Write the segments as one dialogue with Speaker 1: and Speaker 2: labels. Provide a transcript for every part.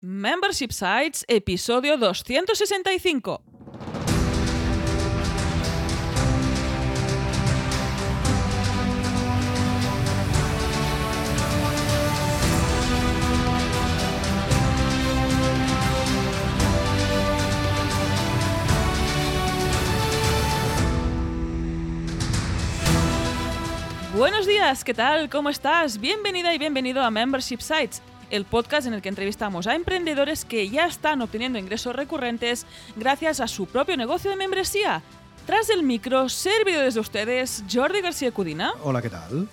Speaker 1: Membership Sites, episodio 265. Buenos días, ¿qué tal? ¿Cómo estás? Bienvenida y bienvenido a Membership Sites, el podcast en el que entrevistamos a emprendedores que ya están obteniendo ingresos recurrentes gracias a su propio negocio de membresía. Tras el micro, servido desde ustedes, Jordi García Cudina
Speaker 2: Hola, ¿qué tal?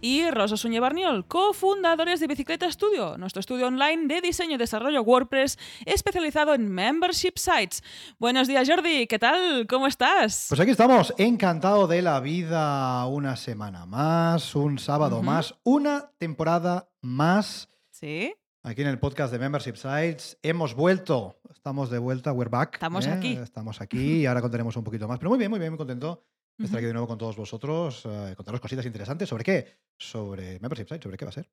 Speaker 1: y Rosa Suñé Barniol, cofundadores de Bicicleta Studio, nuestro estudio online de diseño y desarrollo WordPress especializado en membership sites. Buenos días, Jordi, ¿qué tal? ¿Cómo estás?
Speaker 2: Pues aquí estamos, encantado de la vida una semana más, un sábado más, una temporada más.
Speaker 1: Sí,
Speaker 2: Aquí en el podcast de Membership Sites hemos vuelto, estamos de vuelta, we're back.
Speaker 1: Estamos
Speaker 2: ¿eh?
Speaker 1: aquí.
Speaker 2: Estamos aquí y ahora contaremos un poquito más. Pero muy bien, muy bien, muy contento de estar aquí de nuevo con todos vosotros, eh, contaros cositas interesantes. ¿Sobre qué? Sobre Membership Sites, ¿sobre qué va a ser?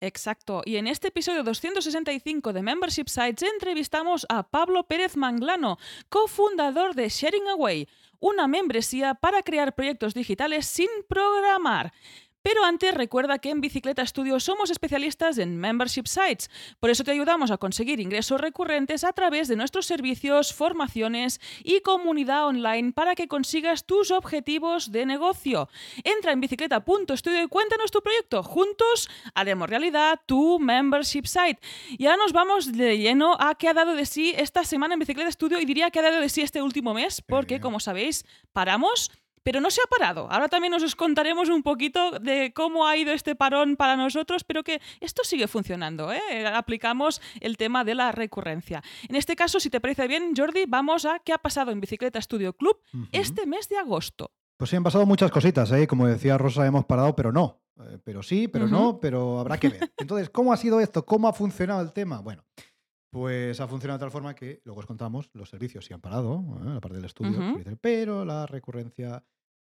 Speaker 1: Exacto. Y en este episodio 265 de Membership Sites entrevistamos a Pablo Pérez Manglano, cofundador de Sharing Away, una membresía para crear proyectos digitales sin programar. Pero antes recuerda que en Bicicleta Studio somos especialistas en membership sites, por eso te ayudamos a conseguir ingresos recurrentes a través de nuestros servicios, formaciones y comunidad online para que consigas tus objetivos de negocio. Entra en bicicleta.studio y cuéntanos tu proyecto. Juntos haremos realidad tu membership site. Y ahora nos vamos de lleno a qué ha dado de sí esta semana en Bicicleta Studio y diría que ha dado de sí este último mes, porque
Speaker 2: Eh.
Speaker 1: como sabéis, paramos. Pero no se ha parado. Ahora también os contaremos un poquito de cómo ha ido este parón para nosotros, pero que esto sigue funcionando. ¿eh? Aplicamos el tema de la recurrencia. En este caso, si te parece bien, Jordi, vamos a qué ha pasado en Bicicleta Studio Club este mes de agosto.
Speaker 2: Pues sí, han pasado muchas cositas, ¿eh? Como decía Rosa, hemos parado, pero no. Eh, pero sí, pero no, pero habrá que ver. Entonces, ¿cómo ha sido esto? ¿Cómo ha funcionado el tema? Bueno, pues ha funcionado de tal forma que, luego os contamos, los servicios sí han parado, ¿eh? la parte del estudio, pero la recurrencia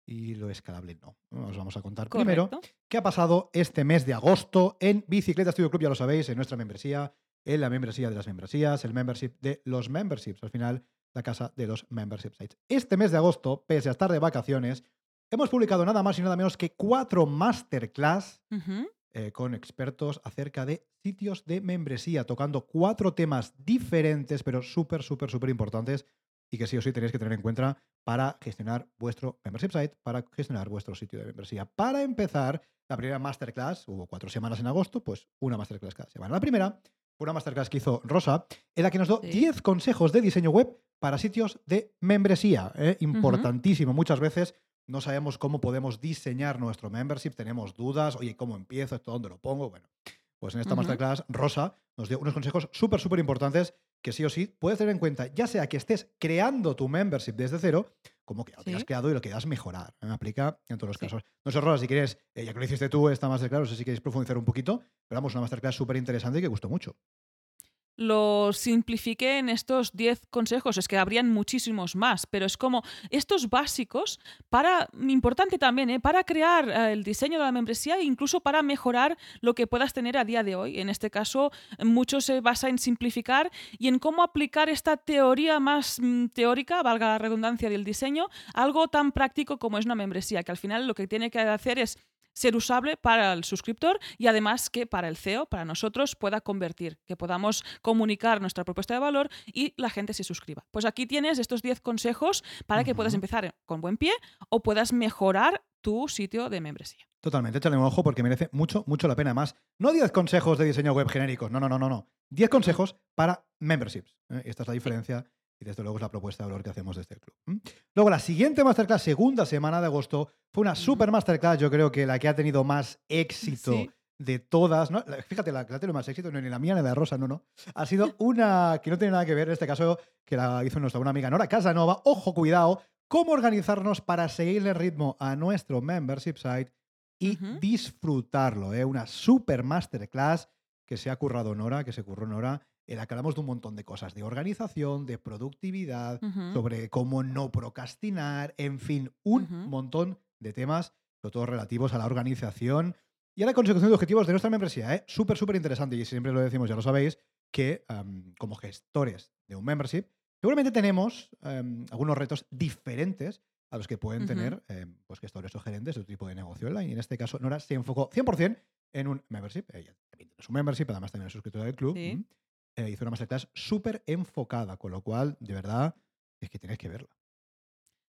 Speaker 2: y lo escalable no. Os vamos a contar primero qué ha pasado este mes de agosto en Bicicleta Studio Club, ya lo sabéis, en nuestra membresía, en la membresía de las membresías, el membership de los memberships, al final la casa de los membership sites. Este mes de agosto, pese a estar de vacaciones, hemos publicado nada más y nada menos que cuatro masterclass eh, con expertos acerca de sitios de membresía, tocando cuatro temas diferentes, pero súper, súper, súper importantes y que sí o sí tenéis que tener en cuenta para gestionar vuestro membership site, para gestionar vuestro sitio de membresía. Para empezar, la primera masterclass, hubo cuatro semanas en agosto, pues una masterclass cada semana. La primera una masterclass que hizo Rosa, en la que nos dio
Speaker 1: Sí.
Speaker 2: 10 consejos de diseño web para sitios de membresía. ¿eh? Importantísimo. Muchas veces no sabemos cómo podemos diseñar nuestro membership, tenemos dudas, oye, ¿cómo empiezo? ¿Esto dónde lo pongo? Bueno, pues en esta masterclass, Rosa nos dio unos consejos súper, súper importantes que sí o sí puedes tener en cuenta, ya sea que estés creando tu membership desde cero, como que ya lo
Speaker 1: Sí.
Speaker 2: has creado y lo quieras mejorar. ¿eh? Aplica en todos los
Speaker 1: Sí.
Speaker 2: casos. No sé, Rosa, si quieres, eh, ya que lo hiciste tú, esta masterclass, no sé si queréis profundizar un poquito, pero vamos, una masterclass súper interesante y que gustó mucho.
Speaker 1: Lo simplifiqué en estos 10 consejos. Es que habrían muchísimos más, pero es como estos básicos para, importante también, ¿eh? para crear eh, el diseño de la membresía e incluso para mejorar lo que puedas tener a día de hoy. En este caso, mucho se basa en simplificar y en cómo aplicar esta teoría más mm, teórica, valga la redundancia del diseño, algo tan práctico como es una membresía, que al final lo que tiene que hacer es ser usable para el suscriptor y además que para el CEO, para nosotros, pueda convertir, que podamos comunicar nuestra propuesta de valor y la gente se suscriba. Pues aquí tienes estos 10 consejos para que puedas empezar con buen pie o puedas mejorar tu sitio de membresía.
Speaker 2: Totalmente, échale un ojo porque merece mucho, mucho la pena. Más, no 10 consejos de diseño web genéricos, no, no, no, no, no. 10 consejos para memberships. ¿eh? Esta es la diferencia y desde luego es la propuesta de valor que hacemos desde el club. Luego, la siguiente masterclass, segunda semana de agosto, fue una super masterclass, yo creo que la que ha tenido más éxito
Speaker 1: Sí.
Speaker 2: de todas. Fíjate, la que ha tenido más éxito, no ni la mía ni la de Rosa, no, no. Ha sido una que no tiene nada que ver, en este caso, que la hizo nuestra una amiga Nora Casanova. Ojo, cuidado, cómo organizarnos para seguirle el ritmo a nuestro membership site y disfrutarlo. ¿eh? Una super masterclass que se ha currado Nora, que se curró Nora, en la que hablamos de un montón de cosas, de organización, de productividad,
Speaker 1: Ujú.
Speaker 2: sobre cómo no procrastinar, en fin, un
Speaker 1: Ujú.
Speaker 2: montón de temas, sobre todo relativos a la organización y a la consecución de objetivos de nuestra membresía. ¿eh? Súper, súper interesante. Y siempre lo decimos, ya lo sabéis, que am, como gestores de un membership, seguramente tenemos am, algunos retos diferentes a los que pueden
Speaker 1: Ujú.
Speaker 2: tener em, pues gestores o gerentes de otro tipo de negocio online. Y en este caso, Nora se enfocó 100% en un membership. Ella también tiene su membership, además también es suscriptora del club.
Speaker 1: Sí.
Speaker 2: Eh, hizo una masterclass súper enfocada, con lo cual, de verdad, es que tienes que verla.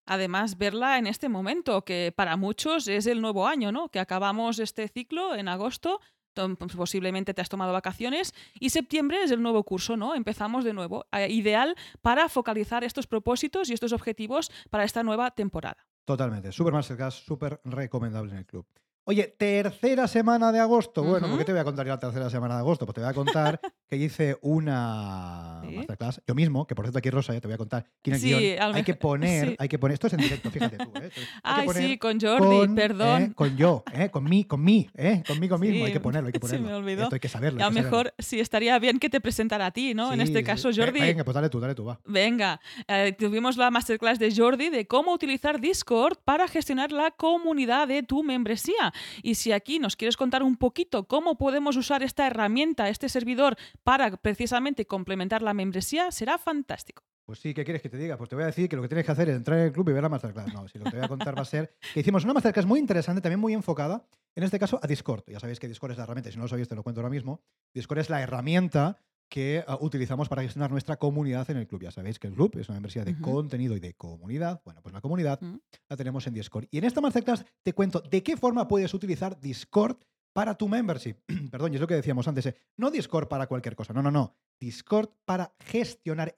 Speaker 1: Además, verla en este momento, que para muchos es el nuevo año, ¿no? Que acabamos este ciclo en agosto, pues, posiblemente te has tomado vacaciones, y septiembre es el nuevo curso, ¿no? Empezamos de nuevo. Eh, ideal para focalizar estos propósitos y estos objetivos para esta nueva temporada.
Speaker 2: Totalmente. Super Masterclass, súper recomendable en el club. Oye, tercera semana de agosto. Bueno, ¿por
Speaker 1: Ujú.
Speaker 2: qué te voy a contar yo la tercera semana de agosto? Pues te voy a contar que hice una
Speaker 1: Sí.
Speaker 2: masterclass, yo mismo, que por cierto aquí Rosa, ya te voy a contar quién es
Speaker 1: Sí, guion.
Speaker 2: Hay que poner,
Speaker 1: sí.
Speaker 2: hay que poner, esto es en directo, fíjate tú, ¿eh?
Speaker 1: Ay, sí, con Jordi,
Speaker 2: con,
Speaker 1: perdón.
Speaker 2: ¿eh? con yo, ¿eh? con mí, con mí, ¿eh? conmigo mismo, hay que ponerlo, hay que
Speaker 1: se
Speaker 2: ponerlo.
Speaker 1: me olvidó.
Speaker 2: Esto hay que saberlo.
Speaker 1: a lo mejor sí estaría bien que te presentara a ti, ¿no? en este caso. Jordi.
Speaker 2: Venga, pues dale tú, dale tú, va.
Speaker 1: Venga, eh, tuvimos la masterclass de Jordi de cómo utilizar Discord para gestionar la comunidad de tu membresía. Y si aquí nos quieres contar un poquito cómo podemos usar esta herramienta, este servidor, para precisamente complementar la membresía, será fantástico.
Speaker 2: Pues sí, ¿qué quieres que te diga? Pues te voy a decir que lo que tienes que hacer es entrar en el club y ver la masterclass. No, si lo que te voy a contar va a ser que hicimos una masterclass muy interesante, también muy enfocada, en este caso a Discord. Ya sabéis que Discord es la herramienta, si no lo sabéis te lo cuento ahora mismo. Discord es la herramienta que ah, utilizamos para gestionar nuestra comunidad en el club. Ya sabéis que el club es una membresía de contenido y de comunidad. Bueno, pues la comunidad
Speaker 1: Mm.
Speaker 2: la tenemos en Discord. Y en esta masterclass te cuento de qué forma puedes utilizar Discord para tu membership. Perdón, y es lo que decíamos antes. eh, No Discord para cualquier cosa, no, no, no. Discord para gestionar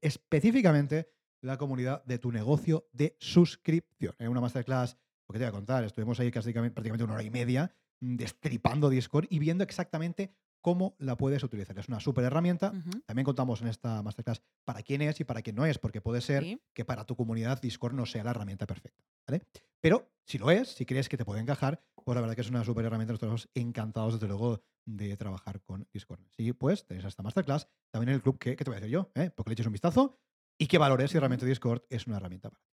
Speaker 2: específicamente la comunidad de tu negocio de suscripción. En una masterclass, lo que te voy a contar, estuvimos ahí casi prácticamente una hora y media mm, destripando Discord y viendo exactamente cómo la puedes utilizar. Es una súper herramienta. También contamos en esta masterclass para quién es y para quién no es, porque puede ser
Speaker 1: Sí.
Speaker 2: que para tu comunidad Discord no sea la herramienta perfecta. ¿vale? Pero si lo es, si crees que te puede encajar, pues la verdad que es una súper herramienta. Nosotros estamos encantados, desde luego, de trabajar con Discord. Sí, pues tenéis esta masterclass también en el club que, ¿qué te voy a decir yo? ¿eh? Porque le eches un vistazo y que valores si realmente Discord es una herramienta para ti.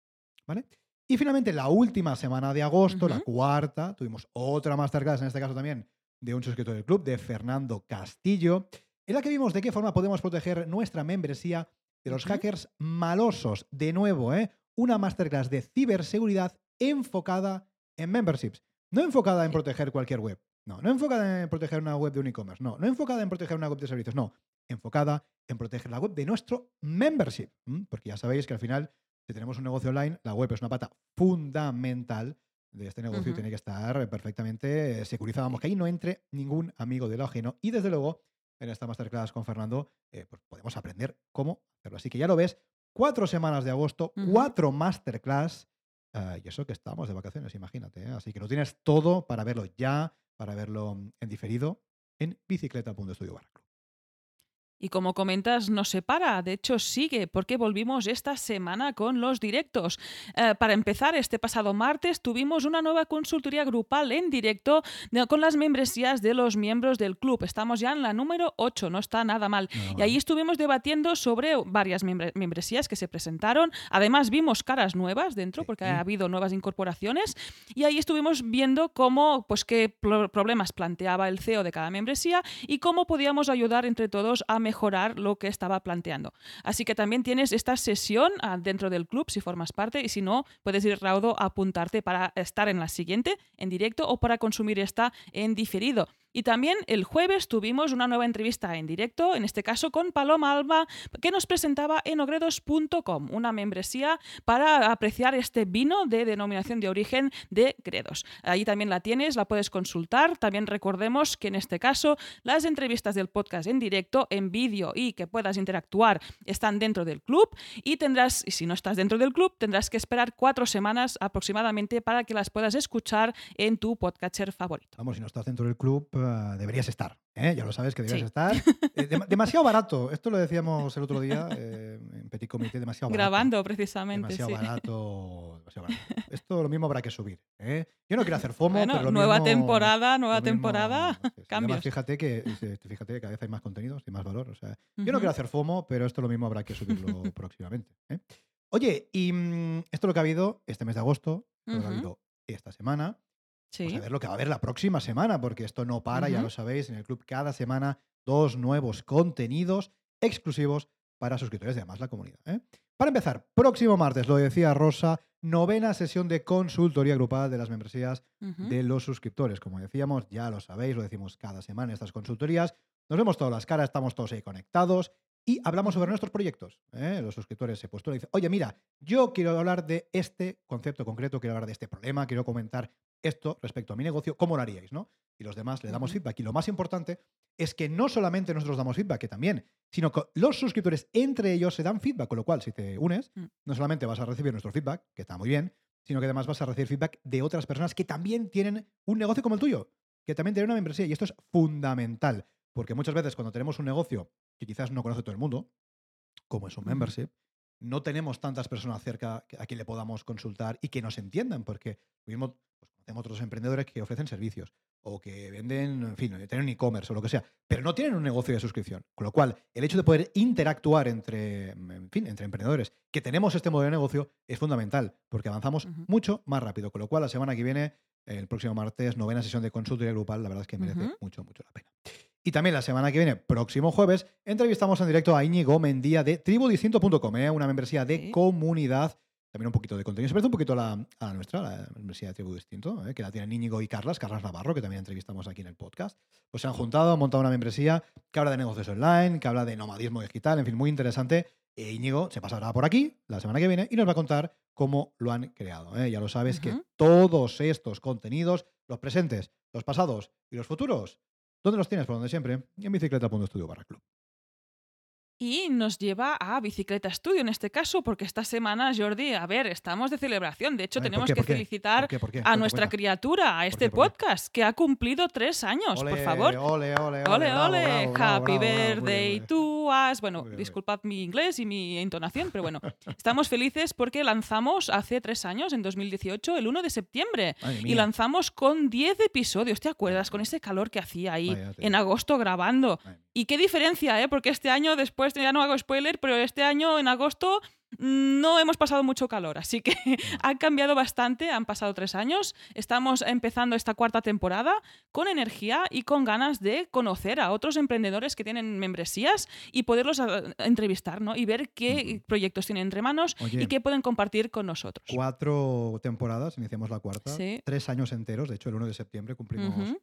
Speaker 2: ¿Vale? Y finalmente, la última semana de agosto, la cuarta, tuvimos otra masterclass, en este caso también de un suscriptor del club, de Fernando Castillo, en la que vimos de qué forma podemos proteger nuestra membresía de los hackers malosos. De nuevo, ¿eh? una masterclass de ciberseguridad enfocada en memberships. No enfocada en proteger cualquier web. No, no enfocada en proteger una web de un e-commerce. No, no enfocada en proteger una web de servicios. No, enfocada en proteger la web de nuestro membership. Porque ya sabéis que al final, si tenemos un negocio online, la web es una pata fundamental de este negocio tiene que estar perfectamente eh, securizada. Vamos, que ahí no entre ningún amigo de lo ajeno. Y desde luego, en esta masterclass con Fernando, eh, pues podemos aprender cómo hacerlo. Así que ya lo ves, cuatro semanas de agosto, cuatro masterclass. eh, y eso que estamos de vacaciones, imagínate. ¿eh? Así que lo tienes todo para verlo ya, para verlo mm, en diferido en bicicleta.studio barra.
Speaker 1: Y como comentas, no se para, de hecho sigue, porque volvimos esta semana con los directos. Eh, para empezar, este pasado martes tuvimos una nueva consultoría grupal en directo de- con las membresías de los miembros del club. Estamos ya en la número 8, no está nada mal.
Speaker 2: Nada
Speaker 1: Y
Speaker 2: mal.
Speaker 1: ahí estuvimos debatiendo sobre varias membre- membresías que se presentaron. Además, vimos caras nuevas dentro, porque ha habido nuevas incorporaciones. Y ahí estuvimos viendo cómo, pues, qué pro- problemas planteaba el CEO de cada membresía y cómo podíamos ayudar entre todos a mejorar lo que estaba planteando. Así que también tienes esta sesión ah, dentro del club si formas parte y si no, puedes ir raudo a apuntarte para estar en la siguiente en directo o para consumir esta en diferido. Y también el jueves tuvimos una nueva entrevista en directo, en este caso con Paloma Alba, que nos presentaba enogredos.com, una membresía para apreciar este vino de denominación de origen de Gredos. Ahí también la tienes, la puedes consultar. También recordemos que en este caso las entrevistas del podcast en directo, en vídeo y que puedas interactuar están dentro del club y tendrás, y si no estás dentro del club, tendrás que esperar cuatro semanas aproximadamente para que las puedas escuchar en tu podcatcher favorito.
Speaker 2: Vamos, si no estás dentro del club, deberías estar. ¿eh? Ya lo sabes que deberías
Speaker 1: Sí.
Speaker 2: estar. Eh, dem- demasiado barato. Esto lo decíamos el otro día eh, en Petit Comité. Demasiado barato.
Speaker 1: Grabando precisamente.
Speaker 2: Demasiado
Speaker 1: sí.
Speaker 2: barato, demasiado barato. Esto lo mismo habrá que subir. ¿eh? Yo no quiero hacer FOMO,
Speaker 1: Bueno,
Speaker 2: pero lo
Speaker 1: nueva
Speaker 2: mismo-
Speaker 1: temporada, nueva
Speaker 2: mismo-
Speaker 1: temporada,
Speaker 2: sí. Además, fíjate que, fíjate que cada vez hay más contenidos y más valor. O sea, yo no quiero hacer FOMO, pero esto lo mismo habrá que subirlo próximamente. Oye, y mm, esto es lo que ha habido este mes de agosto, lo que ha habido esta semana.
Speaker 1: Sí.
Speaker 2: Vamos a ver lo que va a haber la próxima semana, porque esto no para, ya lo sabéis, en el club cada semana dos nuevos contenidos exclusivos para suscriptores y además la comunidad. ¿eh? Para empezar, próximo martes, lo decía Rosa, novena sesión de consultoría grupal de las membresías de los suscriptores. Como decíamos, ya lo sabéis, lo decimos cada semana en estas consultorías. Nos vemos todas las caras, estamos todos ahí conectados y hablamos sobre nuestros proyectos. ¿eh? Los suscriptores se postulan y dicen, oye, mira, yo quiero hablar de este concepto concreto, quiero hablar de este problema, quiero comentar esto respecto a mi negocio, ¿cómo lo haríais? ¿no? Y los demás le damos feedback. Y lo más importante es que no solamente nosotros damos feedback, que también, sino que los suscriptores entre ellos se dan feedback, con lo cual si te unes,
Speaker 1: Mm.
Speaker 2: no solamente vas a recibir nuestro feedback, que está muy bien, sino que además vas a recibir feedback de otras personas que también tienen un negocio como el tuyo, que también tienen una membresía. Y esto es fundamental, porque muchas veces cuando tenemos un negocio que quizás no conoce todo el mundo, como es un membership, no tenemos tantas personas cerca a quien le podamos consultar y que nos entiendan, porque lo mismo pues, conocemos otros emprendedores que ofrecen servicios o que venden, en fin, tienen un e-commerce o lo que sea, pero no tienen un negocio de suscripción. Con lo cual, el hecho de poder interactuar entre, en fin, entre emprendedores que tenemos este modelo de negocio es fundamental, porque avanzamos mucho más rápido. Con lo cual, la semana que viene, el próximo martes, novena sesión de consultoría grupal, la verdad es que merece mucho, mucho la pena. Y también la semana que viene, próximo jueves, entrevistamos en directo a Íñigo Mendía de tribudistinto.com, ¿eh? una membresía de
Speaker 1: Sí.
Speaker 2: comunidad. También un poquito de contenido. Se parece un poquito a la, a la nuestra, la membresía de Tribu Distinto, ¿eh? que la tienen Íñigo y Carlas, Carlas Navarro, que también entrevistamos aquí en el podcast. Pues se han juntado, han montado una membresía que habla de negocios online, que habla de nomadismo digital, en fin, muy interesante. E Íñigo se pasará por aquí la semana que viene y nos va a contar cómo lo han creado. ¿eh? Ya lo sabes que todos estos contenidos, los presentes, los pasados y los futuros, ¿dónde los tienes? Por donde siempre, en bicicleta.studio barra club.
Speaker 1: Y nos lleva a Bicicleta Studio en este caso, porque esta semana, Jordi, a ver, estamos de celebración. De hecho,
Speaker 2: Ay, ¿por
Speaker 1: tenemos
Speaker 2: qué?
Speaker 1: que felicitar a nuestra criatura, a este podcast, que ha cumplido tres años, por favor.
Speaker 2: Ole, ole, ole.
Speaker 1: Ole, happy birthday to us. Bueno,
Speaker 2: bien,
Speaker 1: disculpad mi inglés y mi entonación, pero bueno, estamos felices porque lanzamos hace tres años, en 2018, el 1 de septiembre. Y lanzamos con 10 episodios, ¿te acuerdas? Con ese calor que hacía ahí
Speaker 2: Vaya,
Speaker 1: en agosto grabando. Y qué diferencia, ¿eh? Porque este año, después, ya no hago spoiler, pero este año en agosto mm, no hemos pasado mucho calor. Así que ha cambiado bastante, han pasado tres años. Estamos empezando esta cuarta temporada con energía y con ganas de conocer a otros emprendedores que tienen membresías y poderlos ah, entrevistar, ¿no? Y ver qué proyectos tienen entre manos
Speaker 2: Oye.
Speaker 1: y qué pueden compartir con nosotros.
Speaker 2: Cuatro temporadas, iniciamos la cuarta.
Speaker 1: Sí.
Speaker 2: Tres años enteros, de hecho, el 1 de septiembre cumplimos.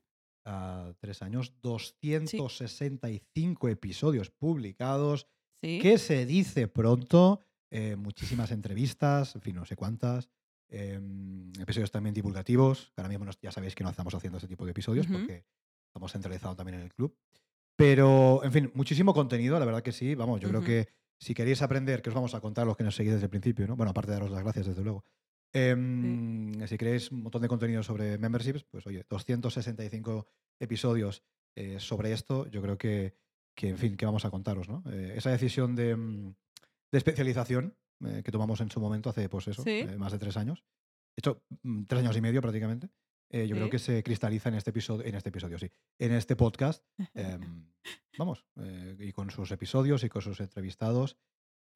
Speaker 2: Ah, tres años. 265 episodios publicados.
Speaker 1: Sí.
Speaker 2: que se dice pronto? Eh, muchísimas entrevistas, en fin, no sé cuántas. em, episodios también divulgativos. Ahora mismo ya sabéis que no estamos haciendo ese tipo de episodios porque estamos centralizados también en el club. Pero, en fin, muchísimo contenido, la verdad que sí. Vamos, yo creo que si queréis aprender, que os vamos a contar los que nos seguís desde el principio, ¿no? Bueno, aparte de daros las gracias, desde luego. Em, Si queréis un montón de contenido sobre memberships, pues oye, 265 episodios eh, sobre esto, yo creo que, que, en fin, que vamos a contaros, ¿no? Eh, esa decisión de, mm, de especialización eh, que tomamos en su momento hace, pues eso,
Speaker 1: Sí.
Speaker 2: más de tres años. De hecho, mm, tres años y medio prácticamente. Eh, yo creo que se cristaliza en este episodio, en este episodio, sí, en este podcast. em, vamos, eh, y con sus episodios y con sus entrevistados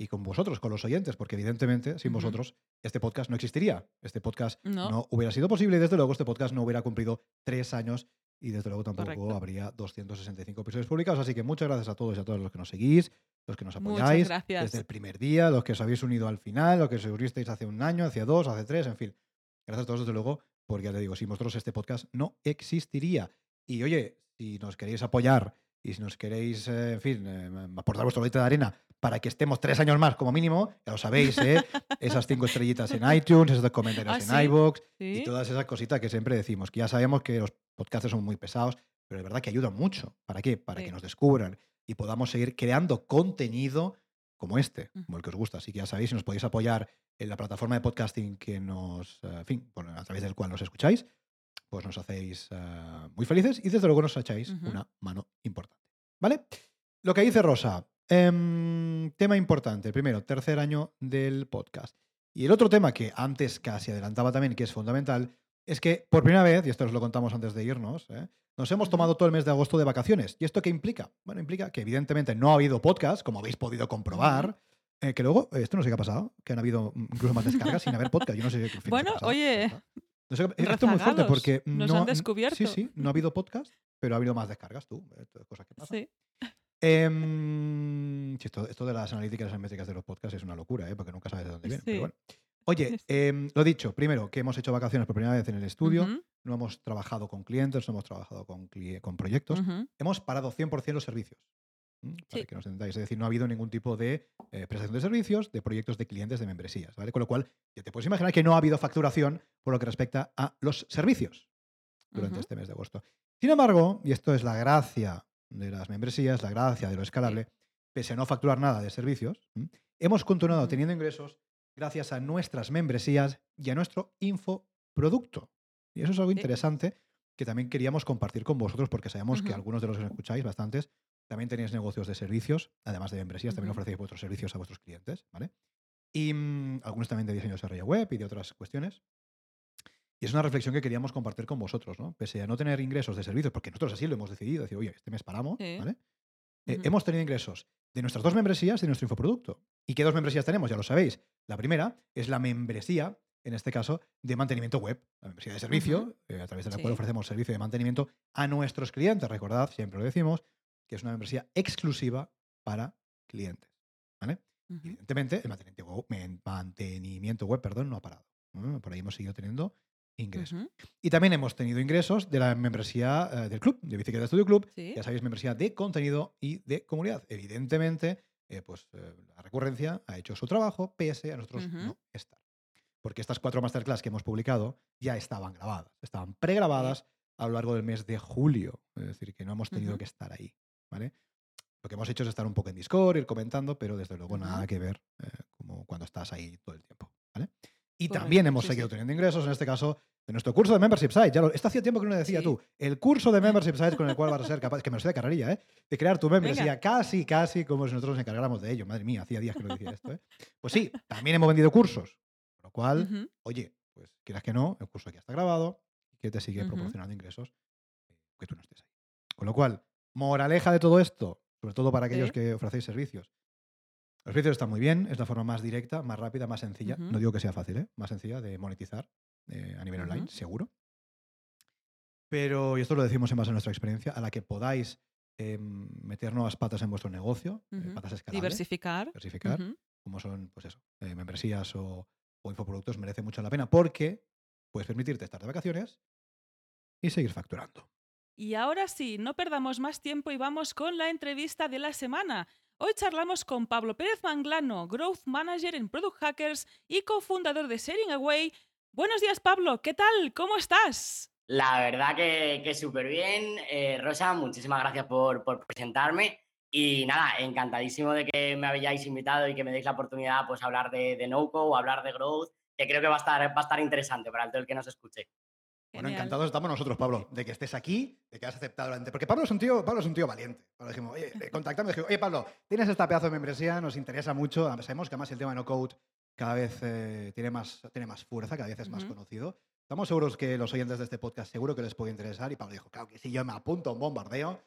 Speaker 2: y con vosotros, con los oyentes, porque evidentemente sin
Speaker 1: Ujú.
Speaker 2: vosotros este podcast no existiría. Este podcast
Speaker 1: No.
Speaker 2: no hubiera sido posible y desde luego este podcast no hubiera cumplido tres años y desde luego tampoco
Speaker 1: Correcto.
Speaker 2: habría 265 episodios publicados. Así que muchas gracias a todos y a todos los que nos seguís, los que nos apoyáis desde el primer día, los que os habéis unido al final, los que os unisteis hace un año, hace dos, hace tres, en fin. Gracias a todos desde luego, porque ya te digo, sin vosotros este podcast no existiría. Y oye, si nos queréis apoyar y si nos queréis, eh, en fin, eh, aportar vuestro granito de arena para que estemos tres años más como mínimo, ya lo sabéis, ¿eh? esas cinco estrellitas en iTunes, esos comentarios
Speaker 1: Ah,
Speaker 2: en
Speaker 1: ¿sí?
Speaker 2: iVoox
Speaker 1: Sí.
Speaker 2: y todas esas cositas que siempre decimos, que ya sabemos que los podcasts son muy pesados, pero de verdad que ayudan mucho. ¿Para qué? Para
Speaker 1: Sí.
Speaker 2: que nos descubran y podamos seguir creando contenido como este,
Speaker 1: Ujú.
Speaker 2: como el que os gusta. Así que ya sabéis, si nos podéis apoyar en la plataforma de podcasting que nos, eh, en fin, bueno, a través del cual nos escucháis, pues nos hacéis eh, muy felices y desde luego nos echáis una mano importante. ¿Vale? Lo que dice Rosa, em, tema importante, primero, tercer año del podcast. Y el otro tema que antes casi adelantaba también, que es fundamental, es que por primera vez, y esto os lo contamos antes de irnos, ¿eh? nos hemos tomado todo el mes de agosto de vacaciones. ¿Y esto qué implica? Bueno, implica que evidentemente no ha habido podcast, como habéis podido comprobar. eh, que luego, eh, esto no sé qué ha pasado, que han habido mm, incluso más descargas sin haber podcast. Yo no sé qué fin, qué
Speaker 1: Bueno,
Speaker 2: pasado,
Speaker 1: oye.
Speaker 2: No sé, esto es muy fuerte porque
Speaker 1: Nos
Speaker 2: no,
Speaker 1: han descubierto.
Speaker 2: Sí, sí, no ha habido podcast, pero ha habido más descargas, tú. Esto es cosa que pasa.
Speaker 1: Sí.
Speaker 2: Em, esto, esto de las analíticas y las métricas de los podcasts es una locura, ¿eh? porque nunca sabes de dónde viene.
Speaker 1: Sí.
Speaker 2: Pero bueno. Oye, em, lo dicho, primero, que hemos hecho vacaciones por primera vez en el estudio, no hemos trabajado con clientes, no hemos trabajado con, proyectos, hemos parado 100% los servicios. ¿m? Para
Speaker 1: Sí.
Speaker 2: que nos entendáis. Es decir, no ha habido ningún tipo de eh, prestación de servicios, de proyectos de clientes de membresías. ¿vale? Con lo cual, ya te puedes imaginar que no ha habido facturación por lo que respecta a los servicios durante este mes de agosto. Sin embargo, y esto es la gracia de las membresías, la gracia de lo escalable, pese a no facturar nada de servicios, hemos continuado teniendo ingresos gracias a nuestras membresías y a nuestro infoproducto. Y eso es algo interesante que también queríamos compartir con vosotros porque sabemos que algunos de los que nos escucháis, bastantes, también tenéis negocios de servicios, además de membresías, también ofrecéis vuestros servicios a vuestros clientes, ¿vale? Y mm, algunos también de diseño de desarrollo web y de otras cuestiones. Y es una reflexión que queríamos compartir con vosotros, ¿no? Pese a no tener ingresos de servicios, porque nosotros así lo hemos decidido, decir, oye, este mes paramos,
Speaker 1: Sí.
Speaker 2: ¿vale? Eh, hemos tenido ingresos de nuestras dos membresías y de nuestro infoproducto. ¿Y qué dos membresías tenemos? Ya lo sabéis. La primera es la membresía, en este caso, de mantenimiento web, la membresía de servicio, eh, a través de la
Speaker 1: Sí.
Speaker 2: cual ofrecemos servicio de mantenimiento a nuestros clientes. Recordad, siempre lo decimos, que es una membresía exclusiva para clientes. Evidentemente, el mantenimiento web, mantenimiento web perdón, no ha parado. Por ahí hemos seguido teniendo ingresos.
Speaker 1: Ujú.
Speaker 2: Y también hemos tenido ingresos de la membresía eh, del club, de Bicicleta Studio Club,
Speaker 1: Sí.
Speaker 2: ya sabéis, membresía de contenido y de comunidad. Evidentemente, eh, pues eh, la recurrencia ha hecho su trabajo, pese a nosotros no estar. Porque estas cuatro masterclass que hemos publicado ya estaban grabadas, estaban pregrabadas a lo largo del mes de julio. Es decir, que no hemos tenido que estar ahí. ¿vale? Lo que hemos hecho es estar un poco en Discord, ir comentando, pero desde luego nada que ver como cuando estás ahí todo el tiempo. ¿vale? Y
Speaker 1: Correcto,
Speaker 2: también hemos
Speaker 1: sí,
Speaker 2: seguido
Speaker 1: sí.
Speaker 2: teniendo ingresos, en este caso, de nuestro curso de Membership Site. Ya lo, esto hacía tiempo que no lo decía
Speaker 1: Sí.
Speaker 2: tú. El curso de Membership Site con el cual vas a ser capaz, que me lo sé de carrerilla, ¿eh? de crear tu membresía
Speaker 1: Venga.
Speaker 2: casi, casi como si nosotros nos encargáramos de ello. Madre mía, hacía días que no decía esto. ¿eh? Pues sí, también hemos vendido cursos. Con lo cual, oye, pues quieras que no, el curso ya está grabado y que te sigue proporcionando ingresos eh, que tú no estés ahí. Con lo cual, moraleja de todo esto, sobre todo para aquellos que ofrecéis servicios. Los servicios están muy bien, es la forma más directa, más rápida, más sencilla. No digo que sea fácil, ¿eh? más sencilla de monetizar eh, a nivel online, seguro. Pero, y esto lo decimos en base a nuestra experiencia, a la que podáis em, meter nuevas patas en vuestro negocio, eh,
Speaker 1: Ujú.
Speaker 2: patas escalables,
Speaker 1: Diversificar.
Speaker 2: diversificar, como son, pues eso, membresías o, o infoproductos, merece mucho la pena porque puedes permitirte estar de vacaciones y seguir facturando.
Speaker 1: Y ahora sí, no perdamos más tiempo y vamos con la entrevista de la semana. Hoy charlamos con Pablo Pérez Manglano, Growth Manager en Product Hackers y cofundador de Sharing Away. Buenos días, Pablo. ¿Qué tal? ¿Cómo estás?
Speaker 3: La verdad que, súper bien. Eh, Rosa, muchísimas gracias por, presentarme. Y nada, encantadísimo de que me hayáis invitado y que me deis la oportunidad pues, hablar de, de NoCo o hablar de Growth, que creo que va a estar, va a estar interesante para todo el que nos escuche.
Speaker 2: Bueno,
Speaker 1: Genial.
Speaker 2: encantados estamos nosotros, Pablo, de que estés aquí, de que has aceptado la Porque Pablo es un tío, Pablo es un tío valiente. Pablo dijimos, oye, eh, contactame, dijimos, oye, Pablo, tienes esta pedazo de membresía, nos interesa mucho. Además, Sabemos que además el tema de no code cada vez eh, tiene, más, tiene más fuerza, cada vez es más conocido. Estamos seguros que los oyentes de este podcast seguro que les puede interesar. Y Pablo dijo, claro que sí, yo me apunto a un bombardeo.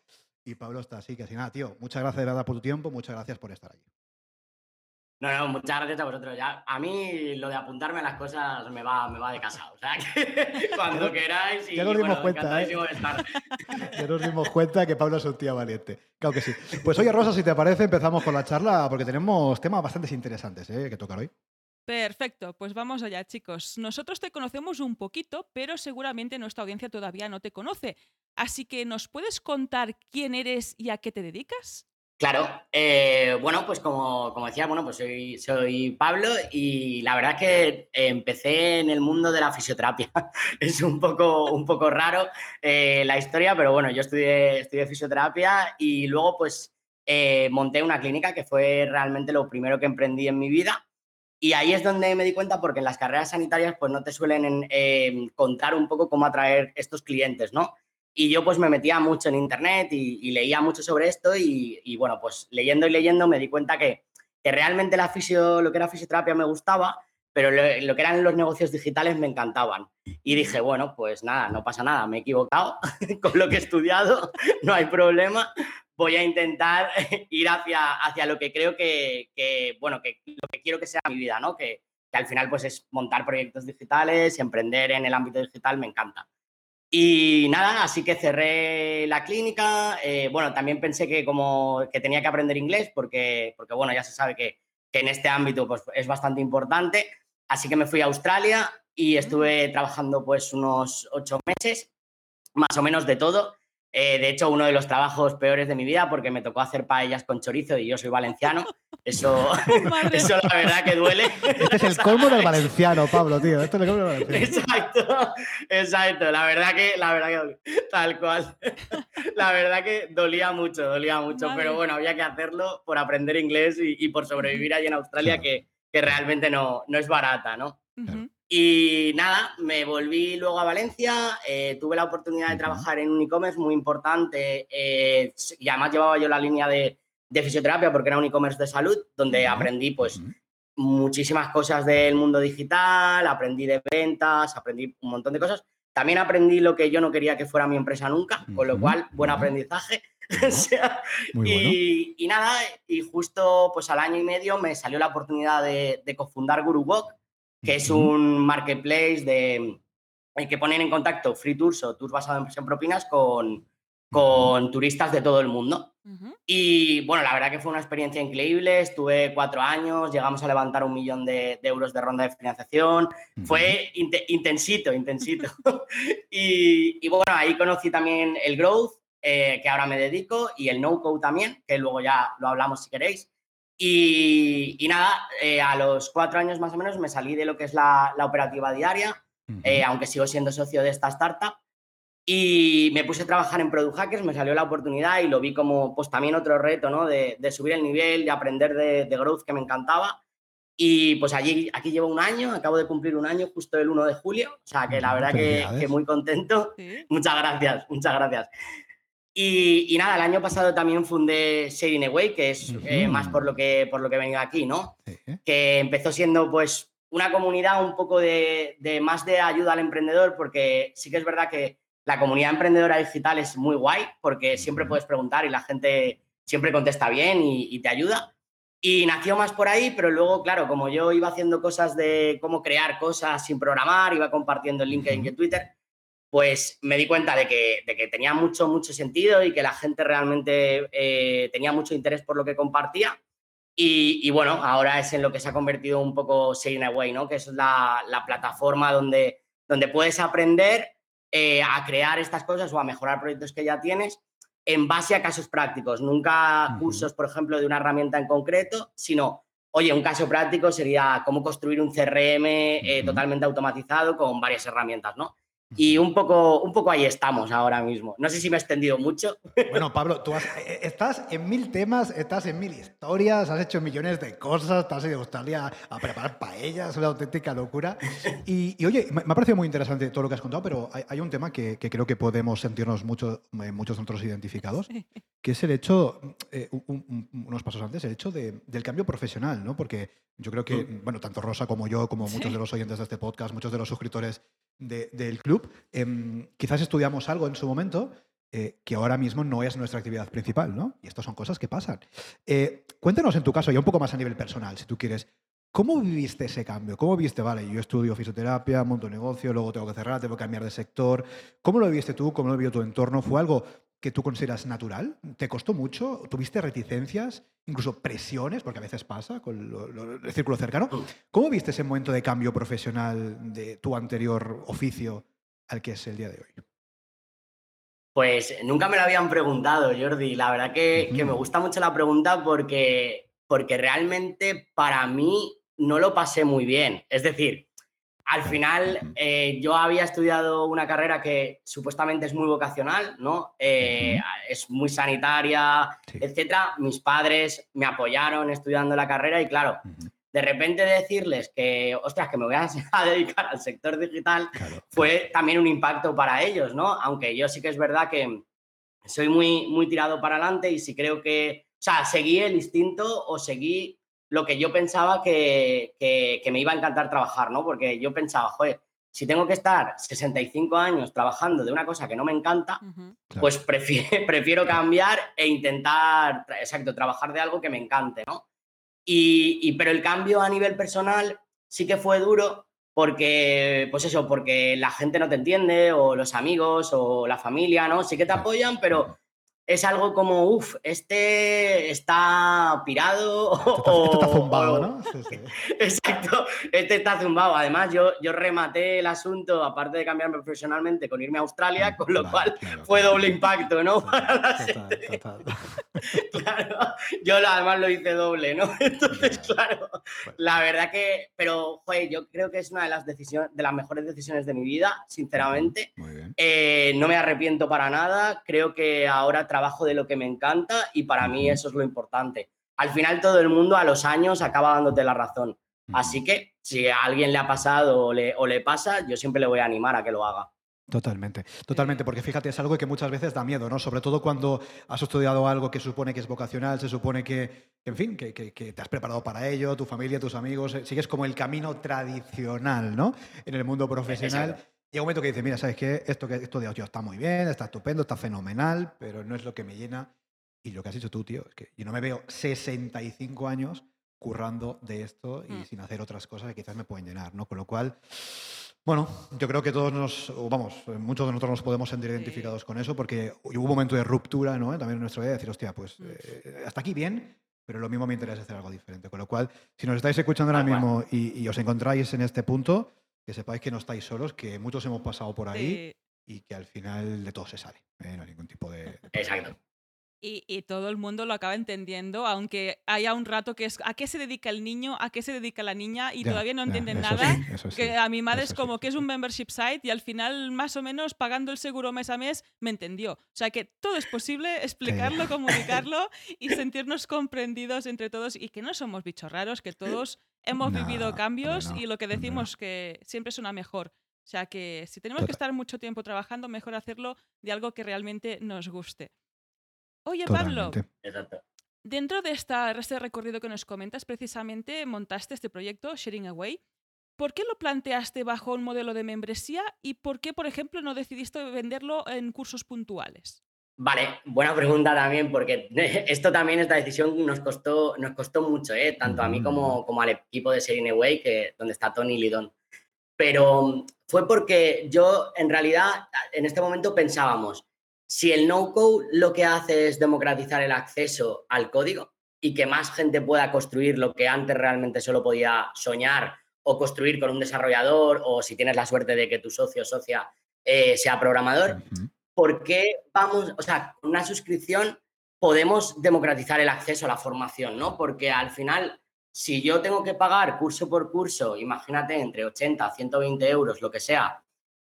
Speaker 2: Y Pablo está así, que así nada, tío. Muchas gracias de verdad por tu tiempo, muchas gracias por estar allí.
Speaker 3: No, no, muchas gracias a vosotros. Ya, a mí lo de apuntarme a las cosas me va, me va de casa. O sea, que cuando queráis y
Speaker 2: ya nos dimos
Speaker 3: bueno,
Speaker 2: cuenta, ¿eh?
Speaker 3: encantadísimo de estar.
Speaker 2: Ya nos dimos cuenta que Pablo es un tío valiente. Claro que sí. Pues oye, Rosa, si te parece, empezamos con la charla porque tenemos temas bastante interesantes ¿eh? que tocar hoy.
Speaker 1: Perfecto, pues vamos allá, chicos. Nosotros te conocemos un poquito, pero seguramente nuestra audiencia todavía no te conoce. Así que, ¿nos puedes contar quién eres y a qué te dedicas?
Speaker 3: Claro, eh, bueno, pues como, como decía, bueno, pues soy, Pablo y la verdad es que empecé en el mundo de la fisioterapia. es un poco, un poco raro eh, la historia, pero bueno, yo estudié, estudié fisioterapia y luego pues eh, monté una clínica que fue realmente lo primero que emprendí en mi vida. Y ahí es donde me di cuenta porque en las carreras sanitarias pues no te suelen contar un poco cómo atraer estos clientes, ¿no? Y yo pues me metía mucho en internet y, leía mucho sobre esto y, bueno, pues leyendo y leyendo me di cuenta que, que, realmente la fisio, lo que era fisioterapia me gustaba, pero lo, lo, que eran los negocios digitales me encantaban. Y dije, bueno, pues nada, no pasa nada, me he equivocado con lo que he estudiado, no hay problema, voy a intentar ir hacia, hacia lo que creo que, que, bueno, que lo que quiero que sea mi vida, ¿no? Que, que al final pues es montar proyectos digitales, emprender en el ámbito digital, me encanta. Y nada, así que cerré la clínica. Eh, bueno, también pensé que como que tenía que aprender inglés porque, porque bueno, ya se sabe que, que en este ámbito pues, es bastante importante. Así que me fui a Australia y estuve trabajando pues unos ocho meses, más o menos de todo. Eh, de hecho, uno de los trabajos peores de mi vida porque me tocó hacer paellas con chorizo y yo soy valenciano. Eso, eso la verdad que duele.
Speaker 2: Este es el colmo del valenciano, Pablo, tío. Este es el colmo del
Speaker 3: valenciano. Exacto, exacto. La verdad que, la verdad que, tal cual. La verdad que dolía mucho, dolía mucho. Pero bueno, había que hacerlo por aprender inglés y, por sobrevivir allí en Australia, que, que, realmente no, no es barata, ¿no? Y nada, me volví luego a Valencia, eh, tuve la oportunidad de trabajar en un e-commerce muy importante eh, y además llevaba yo la línea de, fisioterapia porque era un e-commerce de salud donde aprendí pues muchísimas cosas del mundo digital, aprendí de ventas, aprendí un montón de cosas. También aprendí lo que yo no quería que fuera mi empresa nunca, con lo cual buen aprendizaje. y, nada, y justo pues al año y medio me salió la oportunidad de, de cofundar GuruWalk, que es un marketplace de, que ponen en contacto free tours o tours basados en propinas con, con turistas de todo el mundo. Y bueno, la verdad que fue una experiencia increíble. Estuve cuatro años, llegamos a levantar un millón de, euros de ronda de financiación. Fue intensito, intensito. y, bueno, ahí conocí también el growth, eh, que ahora me dedico, y el no-code también, que luego ya lo hablamos si queréis. Y, nada, eh, a los cuatro años más o menos me salí de lo que es la, operativa diaria, eh, aunque sigo siendo socio de esta startup. Y me puse a trabajar en Product Hackers, me salió la oportunidad y lo vi como pues también otro reto, ¿no? De, subir el nivel, de aprender de, growth que me encantaba. Y pues allí, aquí llevo un año, acabo de cumplir un año justo el 1 de julio, o sea que la verdad que, muy contento. Muchas gracias, muchas gracias. Y, nada, el año pasado también fundé Sharing Away, que es eh, más por lo que, por lo que vengo aquí, ¿no? Que empezó siendo pues una comunidad un poco de, más de ayuda al emprendedor, porque sí que es verdad que la comunidad emprendedora digital es muy guay, porque siempre puedes preguntar y la gente siempre contesta bien y, te ayuda. Y nació más por ahí, pero luego, claro, como yo iba haciendo cosas de cómo crear cosas sin programar, iba compartiendo en LinkedIn y en Twitter, pues me di cuenta de que, tenía mucho, mucho sentido y que la gente realmente eh, tenía mucho interés por lo que compartía. Y, bueno, ahora es en lo que se ha convertido un poco Sharing Away, ¿no? Que es la, plataforma donde, donde puedes aprender eh, a crear estas cosas o a mejorar proyectos que ya tienes en base a casos prácticos. Nunca cursos, por ejemplo, de una herramienta en concreto, sino, oye, un caso práctico sería cómo construir un CRM eh, totalmente automatizado con varias herramientas, ¿no? Y un poco, un poco ahí estamos ahora mismo. No sé si me he extendido mucho.
Speaker 2: Bueno, Pablo, tú eh, eh, estás en mil temas, estás en mil historias, has hecho millones de cosas, te has ido a Australia a preparar paellas, una auténtica locura. Y, oye, me, ha parecido muy interesante todo lo que has contado, pero hay, un tema que, creo que podemos sentirnos mucho, eh, muchos nosotros identificados, que es el hecho, unos pasos antes, el hecho del cambio profesional, ¿no? Porque yo creo que, mm. bueno, tanto Rosa como yo, como muchos de los oyentes de este podcast, muchos de los suscriptores del club, em, quizás estudiamos algo en su momento eh, que ahora mismo no es nuestra actividad principal, ¿no? Y estas son cosas que pasan. Eh, cuéntanos en tu caso, ya un poco más a nivel personal, si tú quieres, ¿cómo viviste ese cambio? ¿Cómo viviste, vale, yo estudio fisioterapia, monto negocio, luego tengo que cerrar, tengo que cambiar de sector? ¿Cómo lo viviste tú? ¿Cómo lo vivió tu entorno? ¿Fue algo que tú consideras natural? ¿Te costó mucho? ¿Tuviste reticencias? Incluso presiones, porque a veces pasa con el círculo cercano. ¿Cómo viste ese momento de cambio profesional de tu anterior oficio al que es el día de hoy?
Speaker 3: Pues nunca me lo habían preguntado, Jordi. La verdad que, que me gusta mucho la pregunta porque, porque realmente para mí no lo pasé muy bien. Es decir, al final, eh, yo había estudiado una carrera que supuestamente es muy vocacional, ¿no? Eh, es muy sanitaria, etcétera. Mis padres me apoyaron estudiando la carrera y, claro, de repente decirles que, ostras, que me voy a, dedicar al sector digital fue también un impacto para ellos, ¿no? Aunque yo sí que es verdad que soy muy, muy tirado para adelante y sí creo que, o sea, seguí el instinto o seguí lo que yo pensaba que, me iba a encantar trabajar, ¿no? Porque yo pensaba, joder, si tengo que estar 65 años trabajando de una cosa que no me encanta, pues prefiero, prefiero, cambiar e intentar, exacto, trabajar de algo que me encante, ¿no? Y, pero el cambio a nivel personal sí que fue duro porque, pues eso, porque la gente no te entiende, o los amigos, o la familia, ¿no? Sí que te apoyan, pero es algo como, uff, este está pirado.
Speaker 2: Este,
Speaker 3: o,
Speaker 2: este está zumbado, ¿no?
Speaker 3: Sí, sí. Exacto, este está zumbado. Además, yo, yo rematé el asunto, aparte de cambiarme profesionalmente, con irme a Australia, con lo cual
Speaker 2: claro,
Speaker 3: fue
Speaker 2: claro.
Speaker 3: doble impacto, ¿no? Para la
Speaker 2: Total,
Speaker 3: gente.
Speaker 2: total.
Speaker 3: Claro, yo además lo hice doble, ¿no? Entonces, claro, la verdad que, pero, joder, yo creo que es una de las decisiones, de las mejores decisiones de mi vida, sinceramente.
Speaker 2: Muy bien.
Speaker 3: Eh, no me arrepiento para nada, creo que ahora trabajo de lo que me encanta y para mí eso es lo importante. Al final todo el mundo a los años acaba dándote la razón. Así que si a alguien le ha pasado o le, o le pasa, yo siempre le voy a animar a que lo haga.
Speaker 2: Totalmente, totalmente, porque fíjate, es algo que muchas veces da miedo, ¿no? Sobre todo cuando has estudiado algo que supone que es vocacional, se supone que, en fin, que, que- que te has preparado para ello, tu familia, tus amigos, eh, sigues como el camino tradicional, ¿no? En el mundo profesional. Llega un momento que dices, mira, ¿sabes qué? Esto que he estudiado yo está muy bien, está estupendo, está fenomenal, pero no es lo que me llena. Y lo que has dicho tú, tío, es que yo no me veo 65 años currando de esto y
Speaker 1: Mm.
Speaker 2: sin hacer otras cosas que quizás me pueden llenar, ¿no? Con lo cual, bueno, yo creo que todos nos, o vamos, eh, muchos de nosotros nos podemos sentir identificados con eso porque hubo un momento de ruptura, ¿no? También en nuestra vida, de decir, hostia, pues
Speaker 1: Mm.
Speaker 2: eh, hasta aquí bien, pero lo mismo me interesa hacer algo diferente. Con lo cual, si nos estáis escuchando ahora mismo y, y os encontráis en este punto, que sepáis que no estáis solos, que muchos hemos pasado por ahí
Speaker 1: Sí.
Speaker 2: y que al final de todo se sale. ¿eh? No hay ningún tipo de...
Speaker 3: Exacto.
Speaker 1: Y, y todo el mundo lo acaba entendiendo, aunque haya un rato que es a qué se dedica el niño, a qué se dedica la niña, y
Speaker 2: Ya,
Speaker 1: todavía no entienden nada.
Speaker 2: sí, eso sí,
Speaker 1: que a mi madre es como
Speaker 2: sí,
Speaker 1: que es un membership site y al final, más o menos, pagando el seguro mes a mes, me entendió. O sea que todo es posible, explicarlo, comunicarlo y sentirnos comprendidos entre todos y que no somos bichos raros, que todos hemos
Speaker 2: No,
Speaker 1: vivido cambios
Speaker 2: no,
Speaker 1: y lo que
Speaker 2: hombre, no.
Speaker 1: decimos que siempre suena mejor. O sea que si tenemos que
Speaker 2: Total.
Speaker 1: estar mucho tiempo trabajando, mejor hacerlo de algo que realmente nos guste. Oye, Pablo,
Speaker 2: Totalmente.
Speaker 1: Dentro de esta, este recorrido que nos comentas, precisamente montaste este proyecto, Sharing Away. ¿Por qué lo planteaste bajo un modelo de membresía y por qué, por ejemplo, no decidiste venderlo en cursos puntuales?
Speaker 3: Vale, buena pregunta también, porque esto también, esta decisión nos costó, nos costó mucho, ¿eh? tanto a mí como, como al equipo de Serine Away, que, donde está Tony Lidón. Pero mm, fue porque yo, en realidad, en este momento pensábamos, si el no-code lo que hace es democratizar el acceso al código y que más gente pueda construir lo que antes realmente solo podía soñar o construir con un desarrollador, o si tienes la suerte de que tu socio o socia eh, sea programador. ¿Por qué vamos, o sea, con una suscripción podemos democratizar el acceso a la formación, ¿no? Porque al final, si yo tengo que pagar curso por curso, imagínate, entre 80 a 120 euros, lo que sea,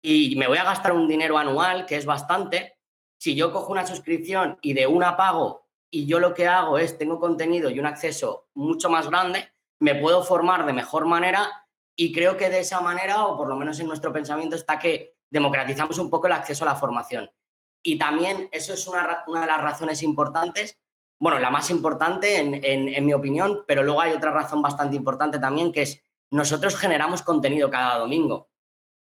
Speaker 3: y me voy a gastar un dinero anual, que es bastante, si yo cojo una suscripción y de una pago y yo lo que hago es tengo contenido y un acceso mucho más grande, me puedo formar de mejor manera y creo que de esa manera, o por lo menos en nuestro pensamiento, está que democratizamos un poco el acceso a la formación. Y también eso es una, de las razones importantes, bueno, la más importante en, en- mi opinión, pero luego hay otra razón bastante importante también, que es nosotros generamos contenido cada domingo.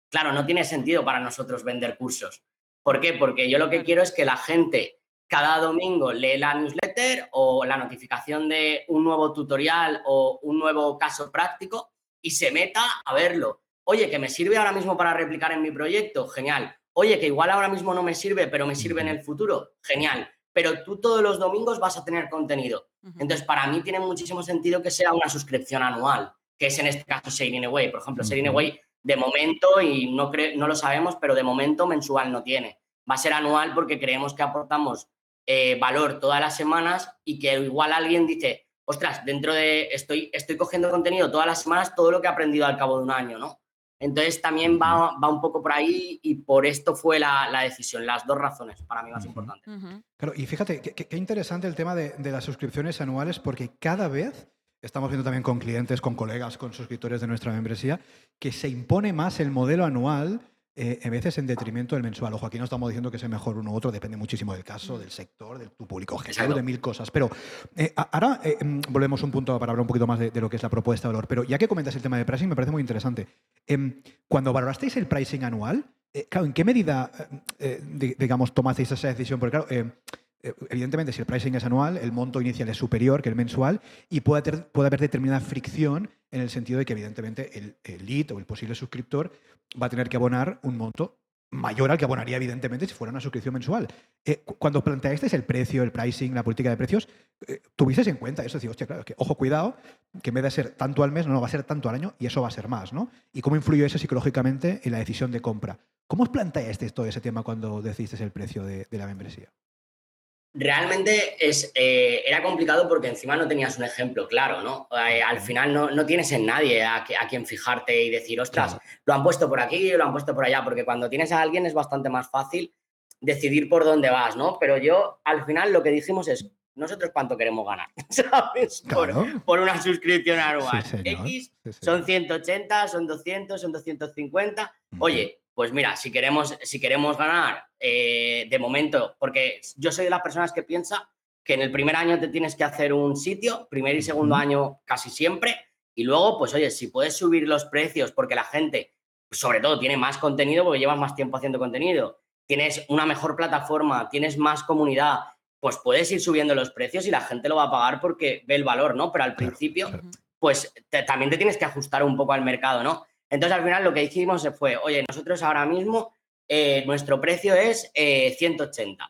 Speaker 3: Claro, no tiene sentido para nosotros vender cursos. ¿Por qué? Porque yo lo que quiero es que la gente cada domingo lee la newsletter o la notificación de un nuevo tutorial o un nuevo caso práctico y se meta a verlo. Oye, que me sirve ahora mismo para replicar en mi proyecto, genial. Oye, que igual ahora mismo no me sirve, pero me sirve en el futuro, genial. Pero tú todos los domingos vas a tener contenido. Entonces, para mí tiene muchísimo sentido que sea una suscripción anual, que es en este caso Sharing Away. Por ejemplo,
Speaker 2: Ujú.
Speaker 3: Away, de momento, y no, no lo sabemos, pero de momento mensual no tiene. Va a ser anual porque creemos que aportamos eh, valor todas las semanas y que igual alguien dice, ostras, dentro de, estoy, estoy cogiendo contenido todas las semanas, todo lo que he aprendido al cabo de un año, ¿no? Entonces también va, va un poco por ahí y por esto fue la, la decisión, las dos razones para mí más importantes.
Speaker 2: Claro, y fíjate, qué, interesante el tema de, de las suscripciones anuales, porque cada vez estamos viendo también con clientes, con colegas, con suscriptores de nuestra membresía, que se impone más el modelo anual. Eh, en veces en detrimento del mensual. Ojo, aquí no estamos diciendo que sea mejor uno u otro, depende muchísimo del caso, del sector, de tu público objetivo, de mil cosas. Pero eh, a- ahora eh, mm, volvemos un punto para hablar un poquito más de, de lo que es la propuesta de valor. Pero ya que comentas el tema de pricing, me parece muy interesante. Em, cuando valorasteis el pricing anual, eh, claro, ¿en qué medida, eh, eh, di- digamos, tomasteis esa decisión? Porque claro, evidentemente, si el pricing es anual, el monto inicial es superior que el mensual y puede, haber determinada fricción en el sentido de que evidentemente el, lead o el posible suscriptor va a tener que abonar un monto mayor al que abonaría, evidentemente, si fuera una suscripción mensual. Eh, cuando planteasteis el precio, el pricing, la política de precios, eh, tuvisteis en cuenta eso, decir, hostia, claro, ojo, cuidado, que en vez de ser tanto al mes, no, va a ser tanto al año y eso va a ser más, ¿no? Y cómo influyó eso psicológicamente en la decisión de compra. ¿Cómo os planteasteis todo ese tema cuando decidisteis el precio de la membresía?
Speaker 3: Realmente es, eh, era complicado porque encima no tenías un ejemplo claro, ¿no? Eh, al final no, tienes en nadie a, quien fijarte y decir, ostras, lo han puesto por aquí, lo han puesto por allá, porque cuando tienes a alguien es bastante más fácil decidir por dónde vas, ¿no? Pero yo, al final, lo que dijimos es, nosotros cuánto queremos ganar, ¿sabes? Por, una suscripción anual. X son 180, son 200, son 250. Oye, pues mira, si queremos, si queremos ganar eh, de momento, porque yo soy de las personas que piensa que en el primer año te tienes que hacer un sitio, primer y segundo año casi siempre, y luego, pues oye, si puedes subir los precios porque la gente, sobre todo, tiene más contenido porque llevas más tiempo haciendo contenido, tienes una mejor plataforma, tienes más comunidad, pues puedes ir subiendo los precios y la gente lo va a pagar porque ve el valor, ¿no? Pero al principio, pues también te tienes que ajustar un poco al mercado, ¿no? Entonces, al final lo que hicimos fue, oye, nosotros ahora mismo eh, nuestro precio es 180, eh,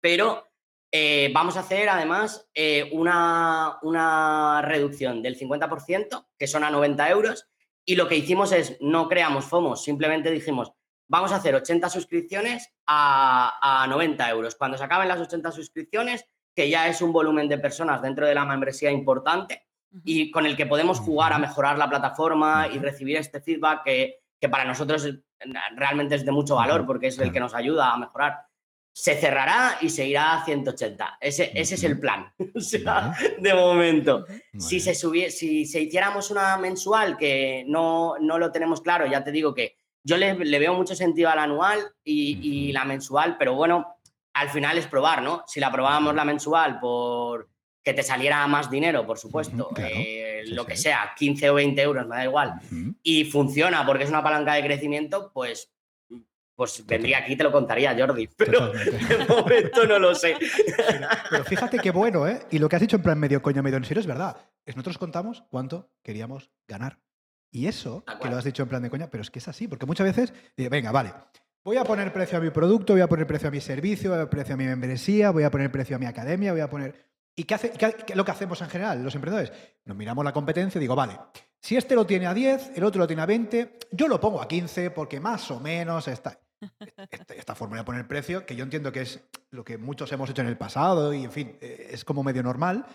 Speaker 3: pero eh, vamos a hacer además una, una, reducción del 50%, que son a 90 euros, y lo que hicimos es, no creamos FOMOS, simplemente dijimos, vamos a hacer 80 suscripciones a, a 90 euros. Cuando se acaben las 80 suscripciones, que ya es un volumen de personas dentro de la membresía importante, y con el que podemos jugar a mejorar la plataforma y recibir este feedback que, que para nosotros realmente es de mucho valor porque es el que nos ayuda a mejorar. Se cerrará y se irá a 180. Ese, ese es el plan, de momento. Si se, si se hiciéramos una mensual, que no, no lo tenemos claro, ya te digo que yo le, le veo mucho sentido al anual y, y, la mensual, pero bueno, al final es probar, ¿no? Si la probábamos la mensual por que te saliera más dinero, por supuesto, eh, lo que sea, 15 o 20 euros, me da igual, y funciona porque es una palanca de crecimiento, pues pues vendría aquí y te lo contaría, Jordi. Pero de momento no lo sé.
Speaker 2: Pero, fíjate qué bueno, ¿eh? Y lo que has dicho en plan medio coño, medio en serio es verdad. Es nosotros contamos cuánto queríamos ganar. Y eso, que lo has dicho en plan de coña, pero es que es así, porque muchas veces, venga, vale, voy a poner precio a mi producto, voy a poner precio a mi servicio, voy a poner precio a mi membresía, voy a poner precio a mi academia, voy a poner ¿Y qué, hace, lo que hacemos en general los emprendedores? Nos miramos la competencia y digo, vale, si este lo tiene a 10, el otro lo tiene a 20, yo lo pongo a 15 porque más o menos está... Esta, forma de poner precio, que yo entiendo que es lo que muchos hemos hecho en el pasado y, en fin, eh, es como medio normal.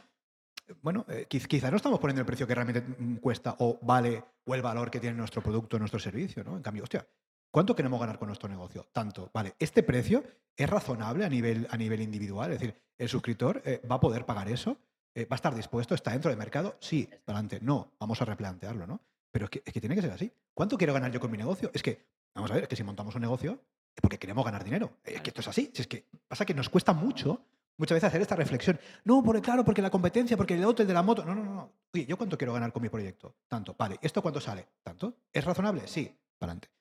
Speaker 2: Bueno, eh, quizás no estamos poniendo el precio que realmente cuesta o vale o el valor que tiene nuestro producto, nuestro servicio, ¿no? En cambio, hostia, ¿Cuánto queremos ganar con nuestro negocio? Tanto. Vale, este precio es razonable a nivel, a nivel individual. Es decir, el suscriptor eh, va a poder pagar eso, eh, va a estar dispuesto, está dentro del mercado. Sí, adelante. No, vamos a replantearlo, ¿no? Pero es que, es que tiene que ser así. ¿Cuánto quiero ganar yo con mi negocio? Es que, vamos a ver, es que si montamos un negocio es porque queremos ganar dinero. Es que esto es así. Si es que pasa que nos cuesta mucho muchas veces hacer esta reflexión. No, porque claro, porque la competencia, porque el otro, el de la moto. No, no, no. Oye, ¿yo cuánto quiero ganar con mi proyecto? Tanto. Vale, ¿esto cuánto sale? ¿Tanto? ¿Es razonable? Sí, para adelante.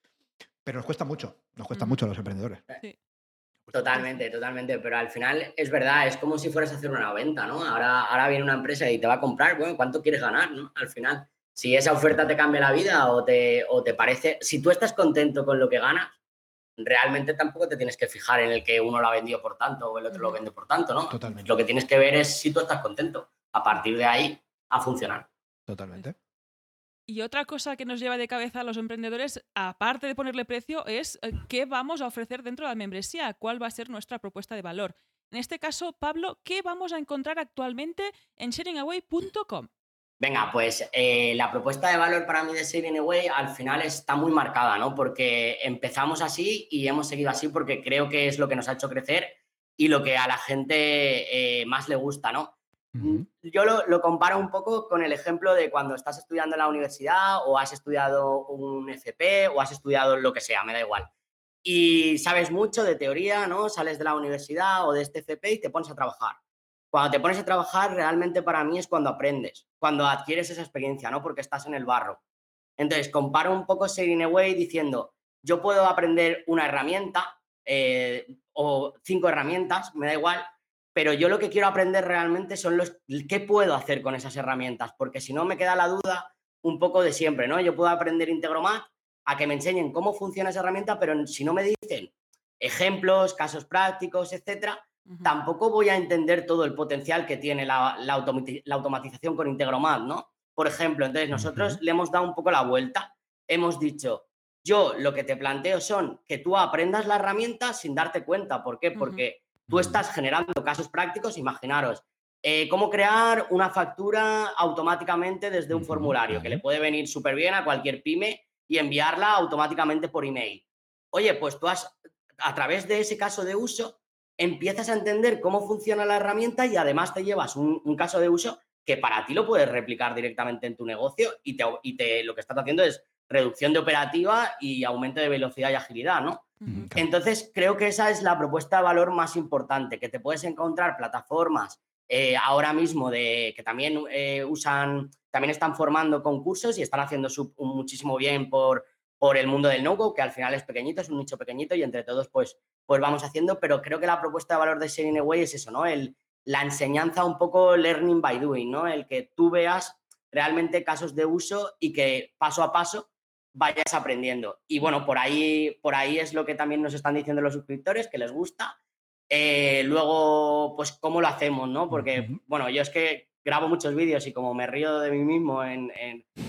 Speaker 2: Pero nos cuesta mucho, nos cuesta mucho a los emprendedores.
Speaker 3: Totalmente, totalmente. Pero al final es verdad, es como si fueras a hacer una venta, ¿no? Ahora, ahora viene una empresa y te va a comprar, bueno, ¿cuánto quieres ganar, ¿no? Al final, si esa oferta te cambia la vida o te, o te parece, si tú estás contento con lo que ganas, realmente tampoco te tienes que fijar en el que uno lo ha vendido por tanto o el otro lo vende por tanto, ¿no? Totalmente. Lo que tienes que ver es si tú estás contento. A partir de ahí, a funcionar.
Speaker 2: Totalmente.
Speaker 1: Y otra cosa que nos lleva de cabeza a los emprendedores, aparte de ponerle precio, es eh, qué vamos a ofrecer dentro de la membresía, cuál va a ser nuestra propuesta de valor. En este caso, Pablo, ¿qué vamos a encontrar actualmente en sharingaway.com?
Speaker 3: Venga, pues eh, la propuesta de valor para mí de Sharing Away al final está muy marcada, ¿no? Porque empezamos así y hemos seguido así porque creo que es lo que nos ha hecho crecer y lo que a la gente eh, más le gusta, ¿no? Yo lo, comparo un poco con el ejemplo de cuando estás estudiando en la universidad o has estudiado un FP o has estudiado lo que sea, me da igual. Y sabes mucho de teoría, ¿no? Sales de la universidad o de este FP y te pones a trabajar. Cuando te pones a trabajar, realmente para mí es cuando aprendes, cuando adquieres esa experiencia, ¿no? Porque estás en el barro. Entonces, comparo un poco Saving Away diciendo, yo puedo aprender una herramienta eh, o cinco herramientas, me da igual, pero yo lo que quiero aprender realmente son los qué puedo hacer con esas herramientas, porque si no me queda la duda un poco de siempre, ¿no? Yo puedo aprender Integromat a que me enseñen cómo funciona esa herramienta, pero si no me dicen ejemplos, casos prácticos, etcétera, tampoco voy a entender todo el potencial que tiene la, automatización con Integromat, ¿no? Por ejemplo, entonces nosotros le hemos dado un poco la vuelta, hemos dicho, yo lo que te planteo son que tú aprendas la herramienta sin darte cuenta. ¿Por qué? Porque tú estás generando casos prácticos, imaginaros, eh, cómo crear una factura automáticamente desde un formulario, que le puede venir súper bien a cualquier pyme y enviarla automáticamente por email. Oye, pues tú has, a través de ese caso de uso, empiezas a entender cómo funciona la herramienta y además te llevas un, caso de uso que para ti lo puedes replicar directamente en tu negocio y, te, y te, lo que estás haciendo es reducción de operativa y aumento de velocidad y agilidad, ¿no? Entonces, creo que esa es la propuesta de valor más importante, que te puedes encontrar plataformas eh, ahora mismo de que también eh, usan, también están formando concursos y están haciendo muchísimo bien por, por el mundo del no-go, que al final es pequeñito, es un nicho pequeñito y entre todos pues, pues vamos haciendo, pero creo que la propuesta de valor de Sharing Away es eso, ¿no? El, la enseñanza un poco learning by doing, ¿no? El que tú veas realmente casos de uso y que paso a paso vayas aprendiendo. Y bueno, por ahí, por ahí es lo que también nos están diciendo los suscriptores, que les gusta. Eh, luego, pues, ¿cómo lo hacemos, no? Porque, bueno, yo es que grabo muchos vídeos y como me río de mí mismo en,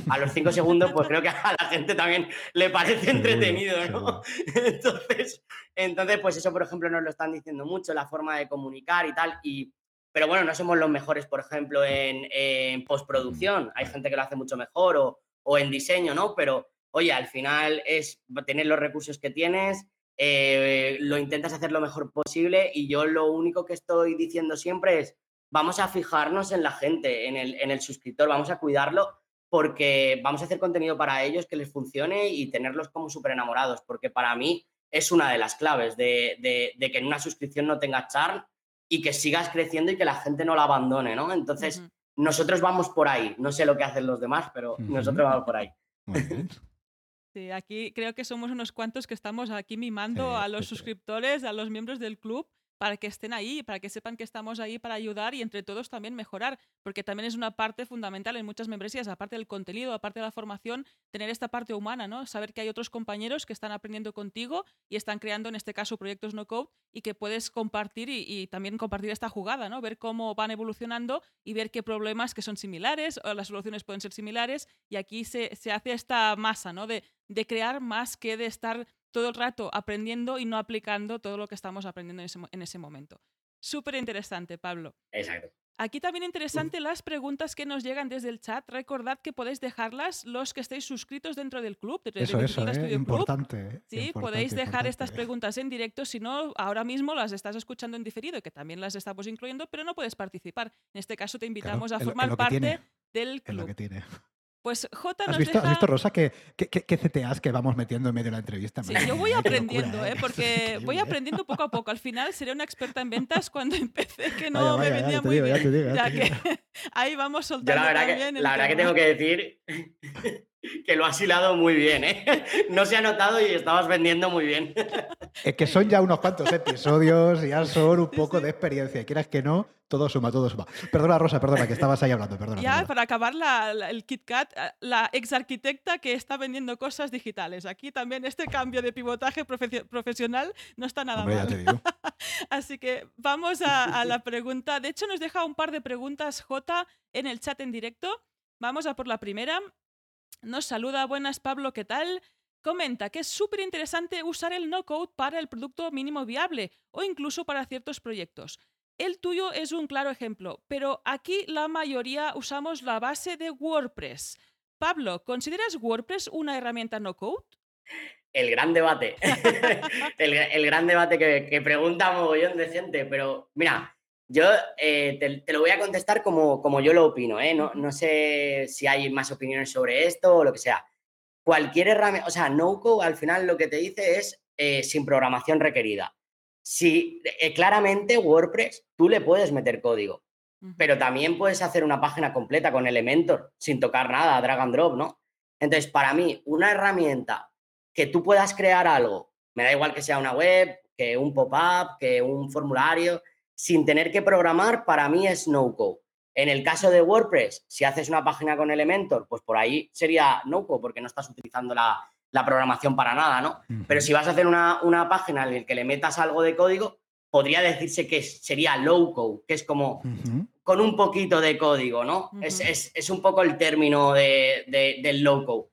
Speaker 3: a los cinco segundos, pues creo que a la gente también le parece entretenido, ¿no? Entonces, entonces, pues eso, por ejemplo, nos lo están diciendo mucho, la forma de comunicar y tal. Y, pero bueno, no somos los mejores, por ejemplo, en, postproducción. Hay gente que lo hace mucho mejor o, o, en diseño, ¿no? Pero, oye, al final es tener los recursos que tienes, eh, lo intentas hacer lo mejor posible y yo lo único que estoy diciendo siempre es vamos a fijarnos en la gente, en el, en el suscriptor, vamos a cuidarlo porque vamos a hacer contenido para ellos que les funcione y tenerlos como súper enamorados, porque para mí es una de las claves de, que en una suscripción no tenga charm y que sigas creciendo y que la gente no la abandone, ¿no? Entonces, nosotros vamos por ahí. No sé lo que hacen los demás, pero nosotros vamos por ahí.
Speaker 1: Sí, aquí creo que somos unos cuantos que estamos aquí mimando a los suscriptores, a los miembros del club, para que estén ahí, para que sepan que estamos ahí para ayudar y entre todos también mejorar, porque también es una parte fundamental en muchas membresías, aparte del contenido, aparte de la formación, tener esta parte humana, ¿no? Saber que hay otros compañeros que están aprendiendo contigo y están creando, en este caso, proyectos no code y que puedes compartir y, también compartir esta jugada, ¿no? Ver cómo van evolucionando y ver qué problemas que son similares o las soluciones pueden ser similares y aquí se, se hace esta masa, ¿no? De, de crear más que de estar todo el rato aprendiendo y no aplicando todo lo que estamos aprendiendo en ese, momento. Súper interesante, Pablo.
Speaker 3: Exacto.
Speaker 1: Aquí también interesante las preguntas que nos llegan desde el chat. Recordad que podéis dejarlas los que estéis suscritos dentro del club.
Speaker 2: eso, eso, ¿eh? importante.
Speaker 1: Sí, podéis dejar estas preguntas en directo. Si no, ahora mismo las estás escuchando en diferido, que también las estamos incluyendo, pero no puedes participar. En este caso te invitamos a formar parte del club.
Speaker 2: lo que tiene.
Speaker 1: Pues J
Speaker 2: nos ¿Has visto, ¿Has visto, Rosa, qué que, CTAs que vamos metiendo en medio de la entrevista?
Speaker 1: Sí, yo voy aprendiendo, ¿eh? porque voy aprendiendo poco a poco. Al final seré una experta en ventas cuando empecé, que no me vendía muy bien. Ya, que ahí vamos soltando
Speaker 3: la verdad
Speaker 1: que,
Speaker 3: La verdad que tengo que decir que lo has hilado muy bien, ¿eh? No se ha notado y estabas vendiendo muy bien.
Speaker 2: Es que son ya unos cuantos episodios, ya son un poco de experiencia. Quieras que no, todo suma, todo suma. Perdona, Rosa, perdona, que estabas ahí hablando, perdona.
Speaker 1: Ya, para acabar el KitKat, eh, la ex arquitecta que está vendiendo cosas digitales. Aquí también este cambio de pivotaje profesional no está nada mal. Así que vamos a, a la pregunta. De hecho, nos deja un par de preguntas J en el chat en directo. Vamos a por la primera. Nos saluda, buenas Pablo, ¿qué tal? Comenta que es súper interesante usar el no-code para el producto mínimo viable o incluso para ciertos proyectos. El tuyo es un claro ejemplo, pero aquí la mayoría usamos la base de WordPress. Pablo, ¿consideras WordPress una herramienta no-code?
Speaker 3: El gran debate. el, gran debate que, que pregunta mogollón de gente, pero mira, yo eh, te, lo voy a contestar como, como yo lo opino, ¿eh? No, no, sé si hay más opiniones sobre esto o lo que sea. Cualquier herramienta, o sea, no-code al final lo que te dice es eh, sin programación requerida. Si claramente WordPress tú le puedes meter código, pero también puedes hacer una página completa con Elementor sin tocar nada, drag and drop, ¿no? Entonces, para mí, una herramienta que tú puedas crear algo, me da igual que sea una web, que un pop-up, que un formulario, sin tener que programar, para mí es no-code. En el caso de WordPress, si haces una página con Elementor, pues por ahí sería no-code porque no estás utilizando la, programación para nada, ¿no? Pero si vas a hacer una, página en la que le metas algo de código, podría decirse que sería low-code, que es como con un poquito de código, ¿no? es, un poco el término del low-code.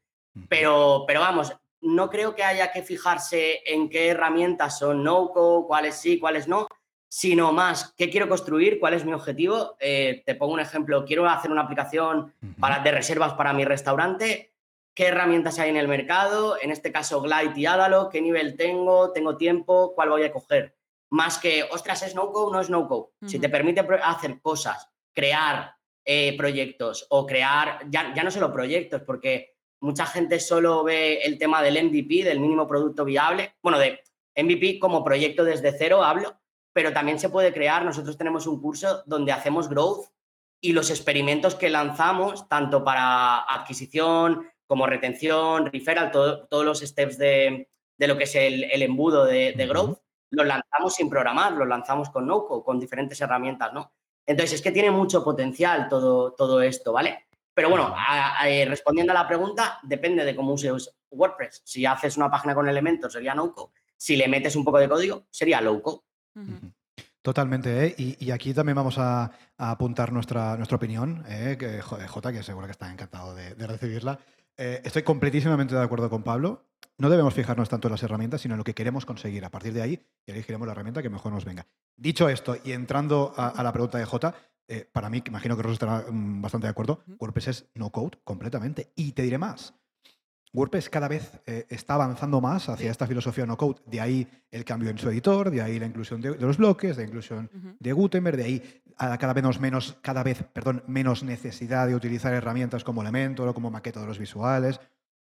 Speaker 3: Pero, pero vamos, no creo que haya que fijarse en qué herramientas son no-code, cuáles sí, cuáles no, sino más qué quiero construir, cuál es mi objetivo. Eh, te pongo un ejemplo, quiero hacer una aplicación para, de reservas para mi restaurante. ¿Qué herramientas hay en el mercado? En este caso, Glide y Adalo. ¿Qué nivel tengo? ¿Tengo tiempo? ¿Cuál voy a coger? Más que, ostras, ¿es no-code no es no-code? Si te permite hacer cosas, crear eh, proyectos o crear, ya, ya no solo proyectos, porque mucha gente solo ve el tema del MVP, del mínimo producto viable, bueno, de MVP como proyecto desde cero hablo, pero también se puede crear, nosotros tenemos un curso donde hacemos growth y los experimentos que lanzamos, tanto para adquisición como retención, referral, todos los steps de, lo que es el, embudo de, growth, los lanzamos sin programar, los lanzamos con NoCo, con diferentes herramientas, ¿no? Entonces, es que tiene mucho potencial todo, todo esto, ¿vale? Pero bueno, eh, respondiendo a la pregunta, depende de cómo uses WordPress. Si haces una página con elementos, sería no-code. Si le metes un poco de código, sería
Speaker 2: Totalmente, ¿eh? y, aquí también vamos a, apuntar nuestra, nuestra opinión, ¿eh? que J, que seguro que está encantado de, recibirla. Eh, estoy completísimamente de acuerdo con Pablo. No debemos fijarnos tanto en las herramientas, sino en lo que queremos conseguir. A partir de ahí, y elegiremos la herramienta que mejor nos venga. Dicho esto, y entrando a, a la pregunta de J, eh, para mí, imagino que Rosa estará mm, bastante de acuerdo, WordPress es no code completamente. Y te diré más. WordPress cada vez eh, está avanzando más hacia esta filosofía no code. De ahí el cambio en su editor, de ahí la inclusión de, los bloques, de la inclusión de Gutenberg, de ahí cada vez menos, cada vez, perdón, menos necesidad de utilizar herramientas como Elementor o como maqueta de los visuales,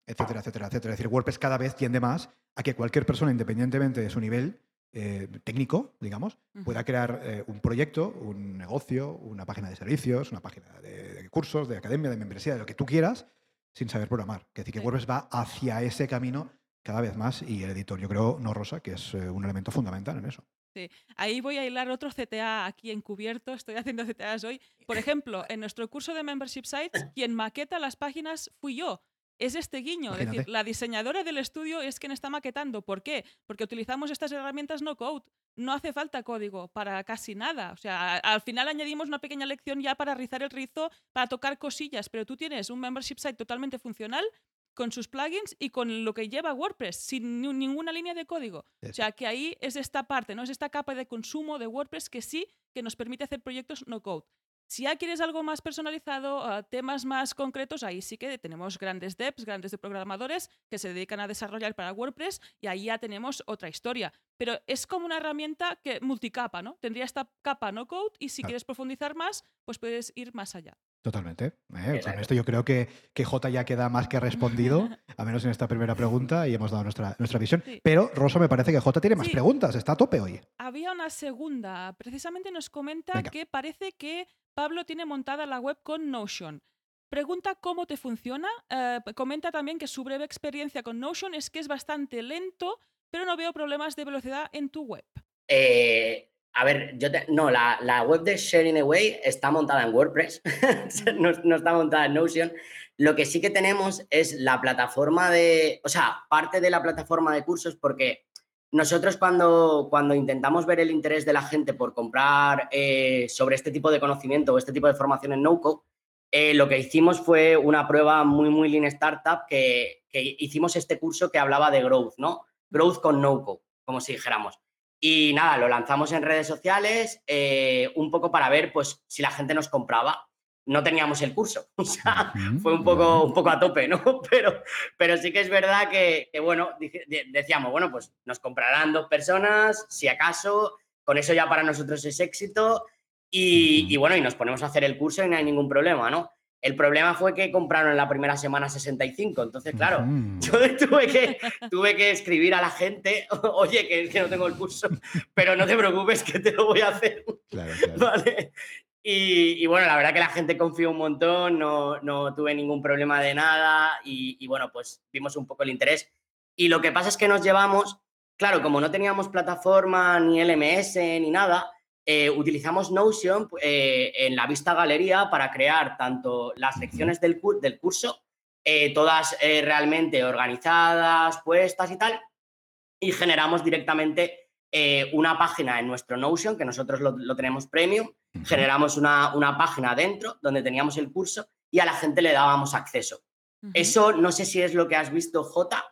Speaker 2: etcétera, etcétera, etcétera. Es decir, WordPress cada vez tiende más a que cualquier persona, independientemente de su nivel, eh, técnico, digamos, pueda crear eh, un proyecto, un negocio, una página de servicios, una página de, cursos, de academia, de membresía, de lo que tú quieras, sin saber programar. Es decir, que WordPress va hacia ese camino cada vez más y el editor, yo creo, no rosa, que es eh, un elemento fundamental en eso.
Speaker 1: Sí. Ahí voy a hilar otro CTA aquí encubierto. Estoy haciendo CTAs hoy. Por ejemplo, en nuestro curso de Membership Sites, quien maqueta las páginas fui yo es este guiño. Es decir, la diseñadora del estudio es quien está maquetando. ¿Por qué? Porque utilizamos estas herramientas no code. No hace falta código para casi nada. O sea, al final añadimos una pequeña lección ya para rizar el rizo, para tocar cosillas, pero tú tienes un membership site totalmente funcional con sus plugins y con lo que lleva WordPress, sin ninguna línea de código. O sea, que ahí es esta parte, ¿no? Es esta capa de consumo de WordPress que sí que nos permite hacer proyectos no code. Si ya quieres algo más personalizado, ah, temas más concretos, ahí sí que tenemos grandes devs, grandes programadores que se dedican a desarrollar para WordPress y ahí ya tenemos otra historia. Pero es como una herramienta que multicapa, ¿no? Tendría esta capa no code y si quieres profundizar más, pues puedes ir más allá.
Speaker 2: Totalmente. ¿eh? Con esto yo creo que, que J ya queda más que respondido, a menos en esta primera pregunta, y hemos dado nuestra, nuestra visión. Pero Rosa me parece que J tiene más preguntas, está a tope hoy.
Speaker 1: Había una segunda. Precisamente nos comenta que parece que Pablo tiene montada la web con Notion. Pregunta cómo te funciona. Eh, comenta también que su breve experiencia con Notion es que es bastante lento, pero no veo problemas de velocidad en tu web.
Speaker 3: Eh, a ver, yo no, la, web de Sharing Away está montada en WordPress, no, no, está montada en Notion. Lo que sí que tenemos es la plataforma de, o sea, parte de la plataforma de cursos, porque nosotros cuando, cuando intentamos ver el interés de la gente por comprar eh, sobre este tipo de conocimiento o este tipo de formación en NoCo, eh, lo que hicimos fue una prueba muy, muy lean startup que, hicimos este curso que hablaba de growth, ¿no? Growth con NoCo, como si dijéramos. Y nada, lo lanzamos en redes sociales eh, un poco para ver pues, si la gente nos compraba no teníamos el curso. O sea, fue un poco, un poco a tope, ¿no? Pero, pero sí que es verdad que, bueno, decíamos, bueno, pues nos comprarán dos personas, si acaso, con eso ya para nosotros es éxito. Y, bueno, y nos ponemos a hacer el curso y no hay ningún problema, ¿no? El problema fue que compraron en la primera semana 65. Entonces, claro, yo tuve que, tuve que escribir a la gente, oye, que, que no tengo el curso, pero no te preocupes que te lo voy a hacer. Claro, claro. ¿Vale? Y, bueno, la verdad que la gente confió un montón, no, no tuve ningún problema de nada y, bueno, pues vimos un poco el interés. Y lo que pasa es que nos llevamos, claro, como no teníamos plataforma ni LMS ni nada, eh, utilizamos Notion eh, en la vista galería para crear tanto las lecciones del, del curso, todas realmente organizadas, puestas y tal, y generamos directamente una página en nuestro Notion, que nosotros lo, tenemos premium, generamos una, una, página dentro donde teníamos el curso y a la gente le dábamos acceso. Eso no sé si es lo que has visto, J,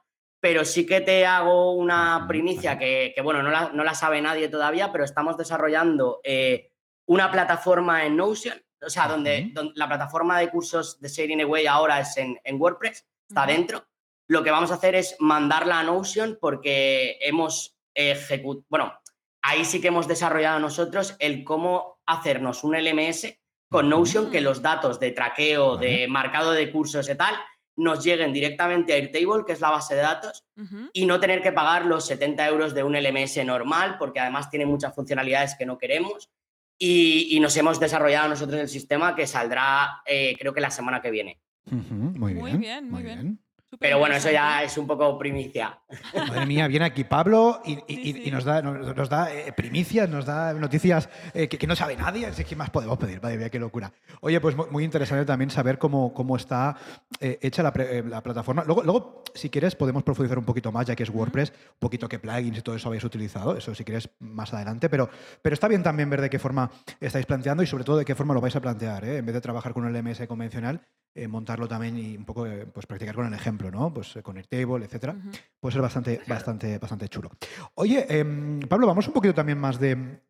Speaker 3: pero sí que te hago una primicia que, bueno, no la, sabe nadie todavía, pero estamos desarrollando eh, una plataforma en Notion, o sea, donde, la plataforma de cursos de Sharing Away ahora es en, WordPress, está dentro. Lo que vamos a hacer es mandarla a Notion porque hemos ejecutado, bueno, ahí sí que hemos desarrollado nosotros el cómo hacernos un LMS con Notion que los datos de traqueo, de marcado de cursos y tal, nos lleguen directamente a Airtable, que es la base de datos, y no tener que pagar los 70 euros de un LMS normal, porque además tiene muchas funcionalidades que no queremos. Y, nos hemos desarrollado nosotros el sistema que saldrá, eh, creo que la semana que viene.
Speaker 2: muy, bien, muy bien.
Speaker 3: Pero bueno, eso ya es un poco primicia.
Speaker 2: Madre mía, viene aquí Pablo y, nos da, nos, da eh, primicias, nos da noticias eh, que, no sabe nadie. Así que más podemos pedir, madre mía, qué locura. Oye, pues muy interesante también saber cómo, cómo está eh, hecha la, plataforma. Luego, luego, si quieres, podemos profundizar un poquito más, ya que es WordPress, un poquito qué plugins y todo eso habéis utilizado. Eso si quieres más adelante. Pero, pero está bien también ver de qué forma estáis planteando y sobre todo de qué forma lo vais a plantear. En vez de trabajar con un LMS convencional, montarlo también y un poco pues, practicar con el ejemplo. ¿no? Pues eh, con Airtable, etcétera. Puede ser bastante, bastante, bastante chulo. Oye, em, Pablo, vamos un poquito también más de,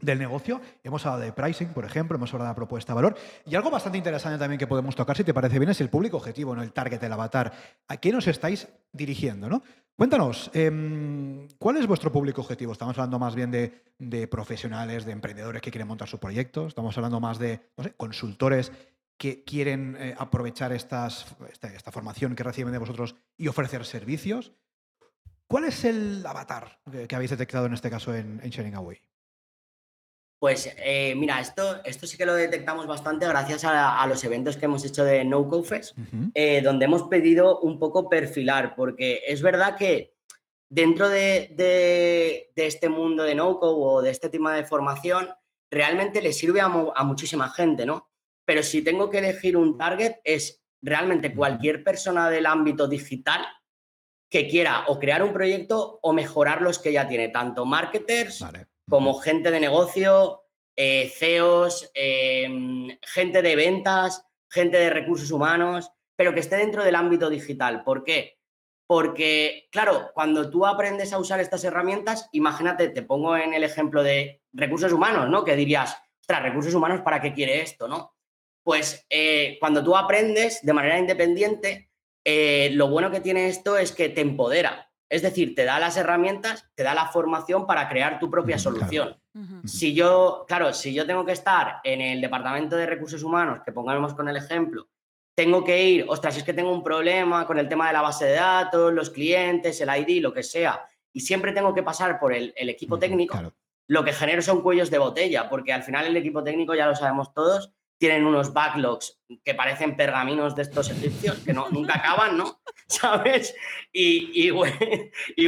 Speaker 2: del negocio. Hemos hablado de pricing, por ejemplo, hemos hablado de la propuesta de valor. Y algo bastante interesante también que podemos tocar, si te parece bien, es el público objetivo, ¿no? el target, el avatar. ¿A qué nos estáis dirigiendo? ¿no? Cuéntanos, em, ¿cuál es vuestro público objetivo? Estamos hablando más bien de, profesionales, de emprendedores que quieren montar su proyecto. Estamos hablando más de consultores que quieren eh, aprovechar estas, esta, formación que reciben de vosotros y ofrecer servicios. ¿Cuál es el avatar que, habéis detectado en este caso en, Sharing Away?
Speaker 3: Pues eh, mira, esto, esto sí que lo detectamos bastante gracias a, los eventos que hemos hecho de No Fest, eh, donde hemos pedido un poco perfilar, porque es verdad que dentro de, de, este mundo de no o de este tema de formación, realmente le sirve a, a muchísima gente, ¿no? Pero si tengo que elegir un target es realmente cualquier persona del ámbito digital que quiera o crear un proyecto o mejorar los que ya tiene, tanto marketers como gente de negocio, eh, CEOs, em, gente de ventas, gente de recursos humanos, pero que esté dentro del ámbito digital. ¿Por qué? Porque, claro, cuando tú aprendes a usar estas herramientas, imagínate, te pongo en el ejemplo de recursos humanos, ¿no? Que dirías, ostras, recursos humanos, ¿para qué quiere esto, no? Pues eh, cuando tú aprendes de manera independiente, eh, lo bueno que tiene esto es que te empodera. Es decir, te da las herramientas, te da la formación para crear tu propia solución. Si yo, claro, si yo tengo que estar en el departamento de recursos humanos, que pongamos con el ejemplo, tengo que ir, ostras, si es que tengo un problema con el tema de la base de datos, los clientes, el ID, lo que sea, y siempre tengo que pasar por el, equipo técnico, lo que genero son cuellos de botella, porque al final el equipo técnico, ya lo sabemos todos, tienen unos backlogs que parecen pergaminos de estos egipcios que no, nunca acaban, ¿no? ¿Sabes? Y, y,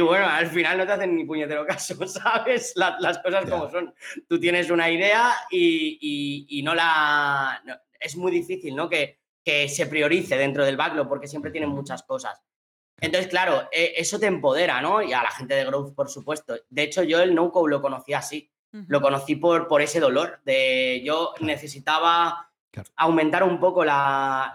Speaker 3: bueno, al final no te hacen ni puñetero caso, ¿sabes? las cosas como son. Tú tienes una idea y, no la... es muy difícil, ¿no? Que, que se priorice dentro del backlog porque siempre tienen muchas cosas. Entonces, claro, e, eso te empodera, ¿no? Y a la gente de Growth, por supuesto. De hecho, yo el no-code lo conocí así. Lo conocí por, por ese dolor de yo necesitaba aumentar un poco la,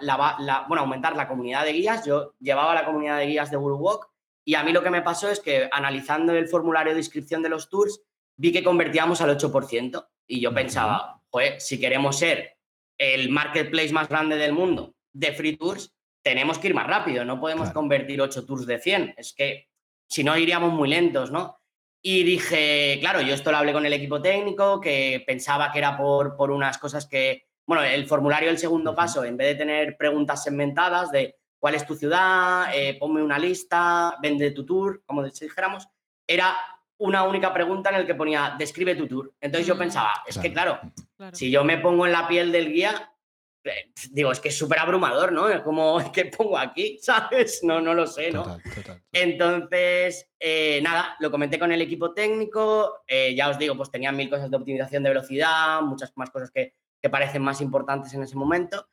Speaker 3: bueno, aumentar la comunidad de guías. Yo llevaba la comunidad de guías de Walk y a mí lo que me pasó es que analizando el formulario de inscripción de los tours, vi que convertíamos al 8% y yo pensaba, pues si queremos ser el marketplace más grande del mundo de free tours, tenemos que ir más rápido, no podemos convertir 8 tours de 100, es que si no iríamos muy lentos, ¿no? Y dije, claro, yo esto lo hablé con el equipo técnico, que pensaba que era por, por unas cosas que, bueno, el formulario del segundo paso, en vez de tener preguntas segmentadas de cuál es tu ciudad, eh, ponme una lista, vende tu tour, como dijéramos, era una única pregunta en el que ponía, describe tu tour. Entonces yo mm. pensaba, es que claro, si yo me pongo en la piel del guía, digo, es que es súper abrumador, ¿no? Es como, ¿qué pongo aquí? ¿Sabes? No, no lo sé, ¿no?
Speaker 2: Total, total.
Speaker 3: Entonces, eh, nada, lo comenté con el equipo técnico, eh, ya os digo, pues tenían mil cosas de optimización de velocidad, muchas más cosas que, que parecen más importantes en ese momento.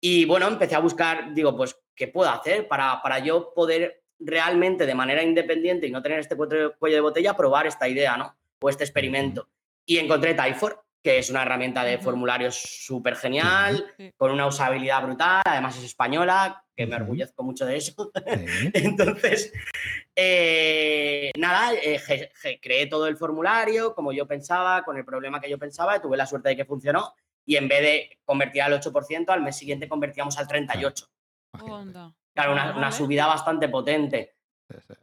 Speaker 3: Y bueno, empecé a buscar, digo, pues, ¿qué puedo hacer para, para yo poder realmente de manera independiente y no tener este cuello de botella, probar esta idea, ¿no? O este experimento. Y encontré Typeform, que es una herramienta de
Speaker 1: Ujú.
Speaker 3: formularios súper genial,
Speaker 1: Sí.
Speaker 3: con una usabilidad brutal, además es española, que me orgullezco mucho de eso.
Speaker 2: Sí.
Speaker 3: Entonces, eh, nada, eh, creé todo el formulario como yo pensaba, con el problema que yo pensaba, y tuve la suerte de que funcionó. Y en vez de convertir al 8%, al mes siguiente convertíamos al 38%.
Speaker 2: Imagínate.
Speaker 1: Onda.
Speaker 3: Claro, una,
Speaker 1: Ah,
Speaker 3: subida bastante potente.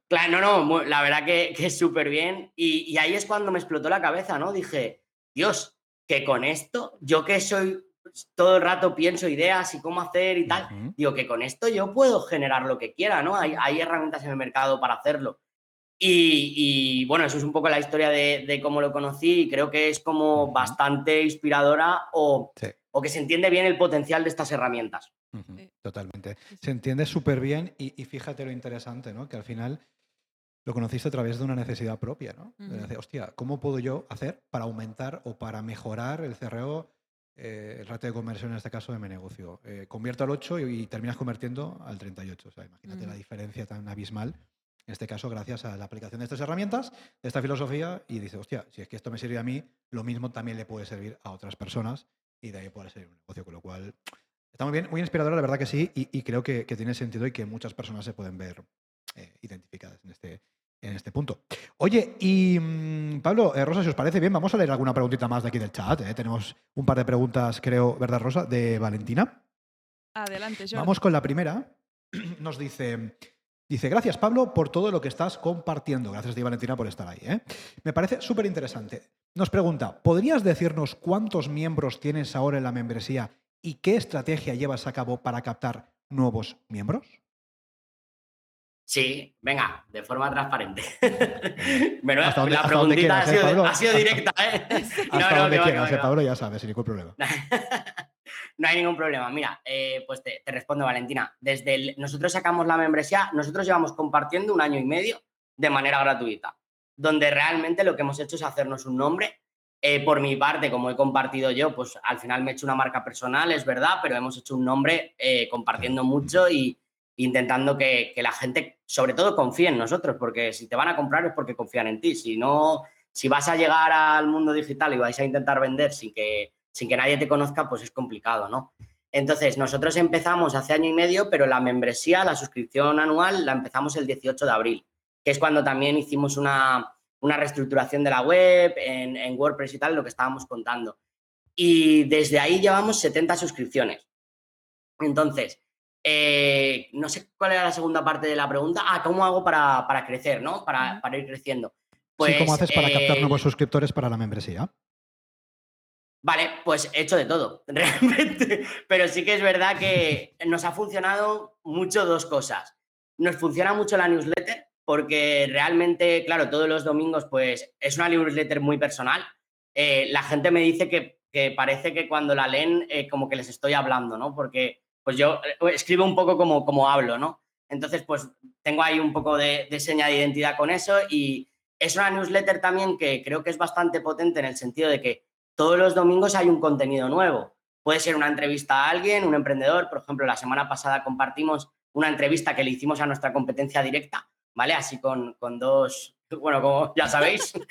Speaker 3: Claro, no, no, la verdad que, que es súper bien. Y, y ahí es cuando me explotó la cabeza, ¿no? Dije, Dios, que con esto, yo que soy, pues, todo el rato pienso ideas y cómo hacer y tal, digo que con esto yo puedo generar lo que quiera, ¿no? Hay, hay herramientas en el mercado para hacerlo. Y, y, bueno, eso es un poco la historia de, de cómo lo conocí y creo que es como bastante inspiradora o,
Speaker 2: Sí.
Speaker 3: o que se entiende bien el potencial de estas herramientas.
Speaker 1: Eh,
Speaker 2: Totalmente. Se entiende súper bien y, y fíjate lo interesante, ¿no? Que al final lo conociste a través de una necesidad propia, ¿no? De
Speaker 1: Ujú.
Speaker 2: decir, hostia, ¿cómo puedo yo hacer para aumentar o para mejorar el CRO, eh, el ratio de conversión en este caso de mi negocio? Eh, convierto al 8 y, y terminas convirtiendo al 38. O sea, imagínate la
Speaker 1: Ujú.
Speaker 2: diferencia tan abismal. En este caso, gracias a la aplicación de estas herramientas, de esta filosofía, y dices, hostia, si es que esto me sirve a mí, lo mismo también le puede servir a otras personas y de ahí puede ser un negocio. Con lo cual, Está muy bien, muy inspiradora, la verdad que sí, y, y creo que, que tiene sentido y que muchas personas se pueden ver eh, identificadas en este, en este punto. Oye, y mm, Pablo, eh, Rosa, si os parece bien, vamos a leer alguna preguntita más de aquí del chat. eh. Tenemos un par de preguntas, creo, ¿verdad, Rosa? De Valentina.
Speaker 1: Adelante, Jordi.
Speaker 2: Vamos con la primera. Nos dice, dice, gracias Pablo por todo lo que estás compartiendo. Gracias a ti, Valentina, por estar ahí. ¿eh? Me parece súper interesante. Nos pregunta, ¿podrías decirnos cuántos miembros tienes ahora en la membresía y qué estrategia llevas a cabo para captar nuevos miembros?
Speaker 3: Sí, venga, de forma transparente.
Speaker 2: Donde-
Speaker 3: la preguntita ha,
Speaker 2: quieras, ¿eh,
Speaker 3: sido, ha directa, ¿eh?
Speaker 2: Hasta
Speaker 3: No, no,
Speaker 2: donde
Speaker 3: que va, que
Speaker 2: quieras,
Speaker 3: va, que
Speaker 2: eh,
Speaker 3: va.
Speaker 2: Pablo, ya sabes, sin ningún problema.
Speaker 3: no hay ningún problema. Mira, eh, pues te, te respondo, Valentina. Desde el- nosotros sacamos la membresía, nosotros llevamos compartiendo un año y medio de manera gratuita, donde realmente lo que hemos hecho es hacernos un nombre. Eh, por mi parte, como he compartido yo, pues al final me he hecho una marca personal, es verdad, pero hemos hecho un nombre compartiendo mucho y intentando que, que la gente, sobre todo, confíe en nosotros, porque si te van a comprar es porque confían en ti. Si no, si vas a llegar al mundo digital y vais a intentar vender sin que, sin que nadie te conozca, pues es complicado, ¿no? Entonces, nosotros empezamos hace año y medio, pero la membresía, la suscripción anual, la empezamos el 18 de abril, que es cuando también hicimos una, una reestructuración de la web en, en WordPress y tal, lo que estábamos contando. Y desde ahí llevamos 70 suscripciones. Entonces, eh, no sé cuál era la segunda parte de la pregunta. Ah, ¿cómo hago para, para crecer, no? Para, para ir creciendo.
Speaker 2: sí, ¿Cómo
Speaker 3: Pues,
Speaker 2: haces para captar
Speaker 3: eh,
Speaker 2: nuevos suscriptores para la membresía?
Speaker 3: Vale, pues he hecho de todo, realmente. Pero sí que es verdad que nos ha funcionado mucho dos cosas. Nos funciona mucho la newsletter porque realmente, claro, todos los domingos pues es una newsletter muy personal. Eh, la gente me dice que, que parece que cuando la leen como que les estoy hablando, ¿no? Porque pues yo eh, escribo un poco como, como hablo, ¿no? Entonces pues tengo ahí un poco de, de seña de identidad con eso y es una newsletter también que creo que es bastante potente en el sentido de que todos los domingos hay un contenido nuevo. Puede ser una entrevista a alguien, un emprendedor. Por ejemplo, la semana pasada compartimos una entrevista que le hicimos a nuestra competencia directa, ¿vale? Así con, con dos, bueno, como ya sabéis.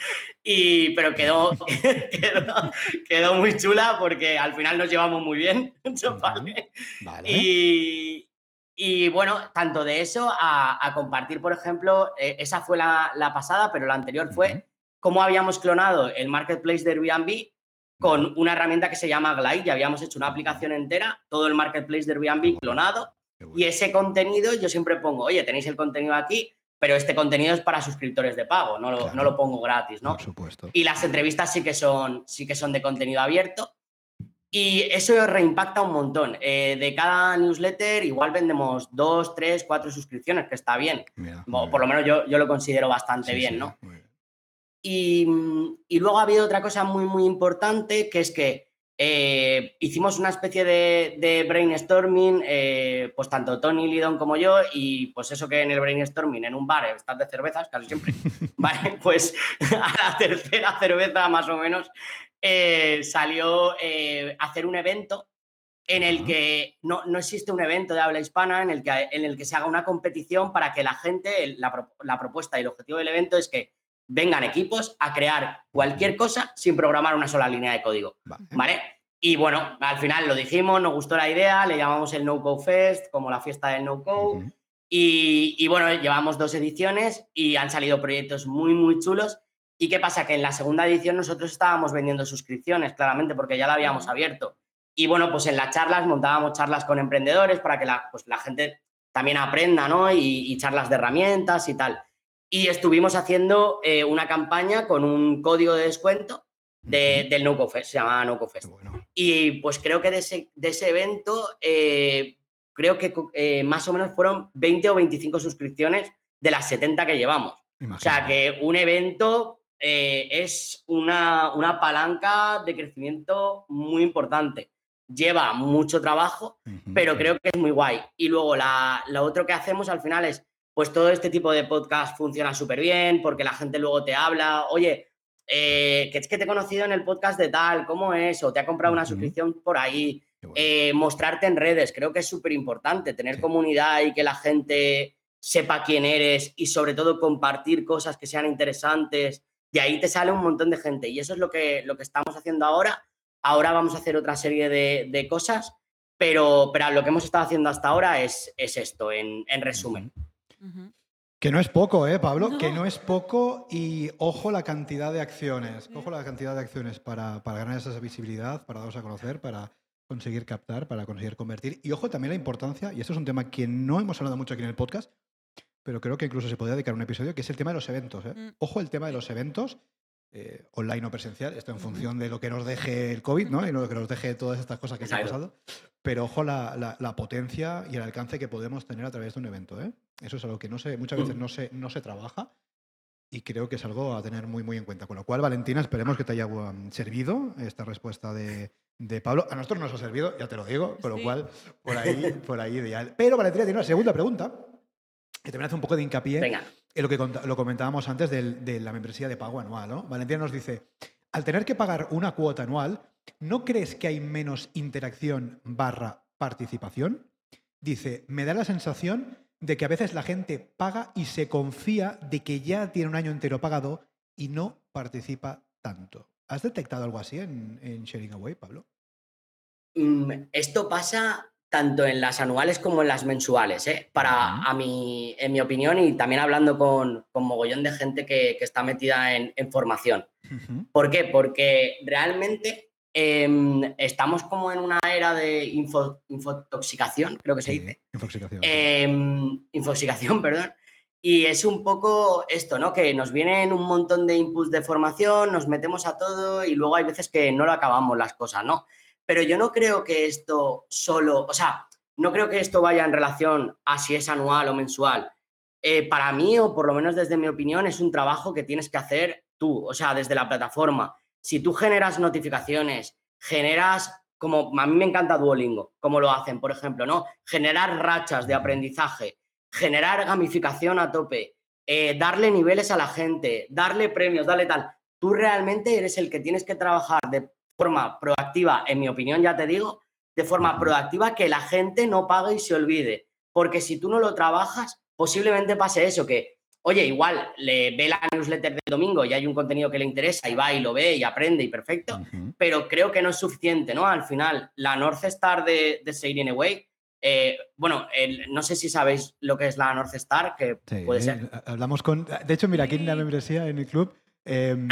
Speaker 3: Y, pero quedó, quedó, quedó muy chula porque al final nos llevamos muy bien. ¿vale?
Speaker 2: Vale.
Speaker 3: Y, y bueno, tanto de eso a, a compartir, por ejemplo, eh, esa fue la, la pasada, pero la anterior fue
Speaker 2: Ujú.
Speaker 3: cómo habíamos clonado el marketplace de Airbnb con una herramienta que se llama Glide. Ya habíamos hecho una aplicación entera, todo el marketplace de Airbnb clonado. Y ese contenido yo siempre pongo, oye, tenéis el contenido aquí, pero este contenido es para suscriptores de pago, no lo,
Speaker 2: Claro.
Speaker 3: no lo pongo gratis, ¿no?
Speaker 2: Por supuesto.
Speaker 3: Y las entrevistas sí que son, sí que son de contenido abierto. Y eso reimpacta un montón. Eh, de cada newsletter igual vendemos dos, tres, cuatro suscripciones, que está bien.
Speaker 2: Mira,
Speaker 3: O por lo menos yo, yo lo considero bastante
Speaker 2: Sí,
Speaker 3: bien,
Speaker 2: sí,
Speaker 3: ¿no?
Speaker 2: bien.
Speaker 3: Y, y luego ha habido otra cosa muy, muy importante, que es que eh, hicimos una especie de, brainstorming, eh, pues tanto Tony Lidon como yo, y pues eso que en el brainstorming, en un bar, estás de cervezas casi siempre, ¿vale? Pues a la tercera cerveza más o menos eh, salió hacer un evento en el que no, existe un evento de habla hispana en el que, en el que se haga una competición para que la gente, la, la propuesta y el objetivo del evento es que vengan equipos a crear cualquier cosa sin programar una sola línea de código. Vale. Y bueno, al final lo dijimos, nos gustó la idea, le llamamos el No Code Fest, como la fiesta del No Code. y, bueno, llevamos dos ediciones y han salido proyectos muy, muy chulos. ¿Y qué pasa? Que en la segunda edición nosotros estábamos vendiendo suscripciones, claramente, porque ya la habíamos abierto. Y bueno, pues en las charlas montábamos charlas con emprendedores para que la, pues, la gente también aprenda, ¿no? Y, y charlas de herramientas y tal y estuvimos haciendo eh, una campaña con un código de descuento del No se llama No Y pues creo que de ese, de ese evento, eh, creo que eh, más o menos fueron 20 o 25 suscripciones de las 70 que llevamos. O sea que un evento es una, una, palanca de crecimiento muy importante. Lleva mucho trabajo, pero creo que es muy guay. Y luego la, lo otro que hacemos al final es pues todo este tipo de podcast funciona súper bien porque la gente luego te habla, oye, eh, que es que te he conocido en el podcast de tal, ¿cómo es? O te ha comprado una suscripción por ahí. Eh, mostrarte en redes, creo que es súper importante, tener comunidad y que la gente sepa quién eres y sobre todo compartir cosas que sean interesantes. Y ahí te sale un montón de gente. Y eso es lo que, lo que estamos haciendo ahora. Ahora vamos a hacer otra serie de, cosas, pero, pero lo que hemos estado haciendo hasta ahora es, es esto, en, en resumen.
Speaker 2: Que no es poco, ¿eh, Pablo? Que no es poco y ojo la cantidad de acciones. Ojo la cantidad de acciones para, para ganar esa visibilidad, para daros a conocer, para conseguir captar, para conseguir convertir. Y ojo también la importancia, y esto es un tema que no hemos hablado mucho aquí en el podcast, pero creo que incluso se podría dedicar un episodio, que es el tema de los eventos. ¿eh? Mm. Ojo el tema de los eventos eh, online o presencial, esto en función de lo que nos deje el COVID, ¿no? Y lo que nos deje todas estas cosas que se han pasado. Pero ojo la, la, potencia y el alcance que podemos tener a través de un evento, ¿eh? Eso es algo que no se, muchas veces no se, no se trabaja y creo que es algo a tener muy, muy en cuenta. Con lo cual, Valentina, esperemos que te haya um, servido esta respuesta de, de Pablo. A nosotros nos ha servido, ya te lo digo, con lo cual, por ahí, por ahí ideal. Pero Valentina tiene una segunda pregunta que también hace un poco de hincapié.
Speaker 3: Venga
Speaker 2: lo que lo comentábamos antes de la membresía de pago anual. ¿no? Valentina nos dice, al tener que pagar una cuota anual, ¿no crees que hay menos interacción barra participación? Dice, me da la sensación de que a veces la gente paga y se confía de que ya tiene un año entero pagado y no participa tanto. ¿Has detectado algo así en, en Sharing Away, Pablo?
Speaker 3: Mm, esto pasa tanto en las anuales como en las mensuales, ¿eh? para, a mi, en mi opinión, y también hablando con, con mogollón de gente que, está metida en, formación. ¿Por qué? Porque realmente em, estamos como en una era de infotoxicación, creo que se dice.
Speaker 2: Infoxicación.
Speaker 3: Em, infoxicación, perdón. Y es un poco esto, ¿no? Que nos vienen un montón de inputs de formación, nos metemos a todo y luego hay veces que no lo acabamos las cosas, ¿no? Pero yo no creo que esto solo, o sea, no creo que esto vaya en relación a si es anual o mensual. Eh, para mí, o por lo menos desde mi opinión, es un trabajo que tienes que hacer tú, o sea, desde la plataforma. Si tú generas notificaciones, generas, como a mí me encanta Duolingo, como lo hacen, por ejemplo, ¿no? Generar rachas de aprendizaje, generar gamificación a tope, eh, darle niveles a la gente, darle premios, darle tal. Tú realmente eres el que tienes que trabajar de forma proactiva, en mi opinión, ya te digo, de forma proactiva que la gente no pague y se olvide. Porque si tú no lo trabajas, posiblemente pase eso, que, oye, igual le ve la newsletter del domingo y hay un contenido que le interesa y va y lo ve y aprende y perfecto, pero creo que no es suficiente, ¿no? Al final, la North Star de, de Sailing Away, eh, bueno, no sé si sabéis lo que es la North Star, que puede ser.
Speaker 2: Hablamos con. De hecho, mira, aquí en la membresía, en el club, Em,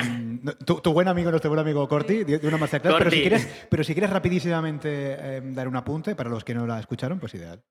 Speaker 2: tu, buen amigo, nuestro buen amigo Corti, de una masterclass. Pero si, quieres, pero si quieres rapidísimamente em, dar un apunte para los que no la escucharon, pues ideal.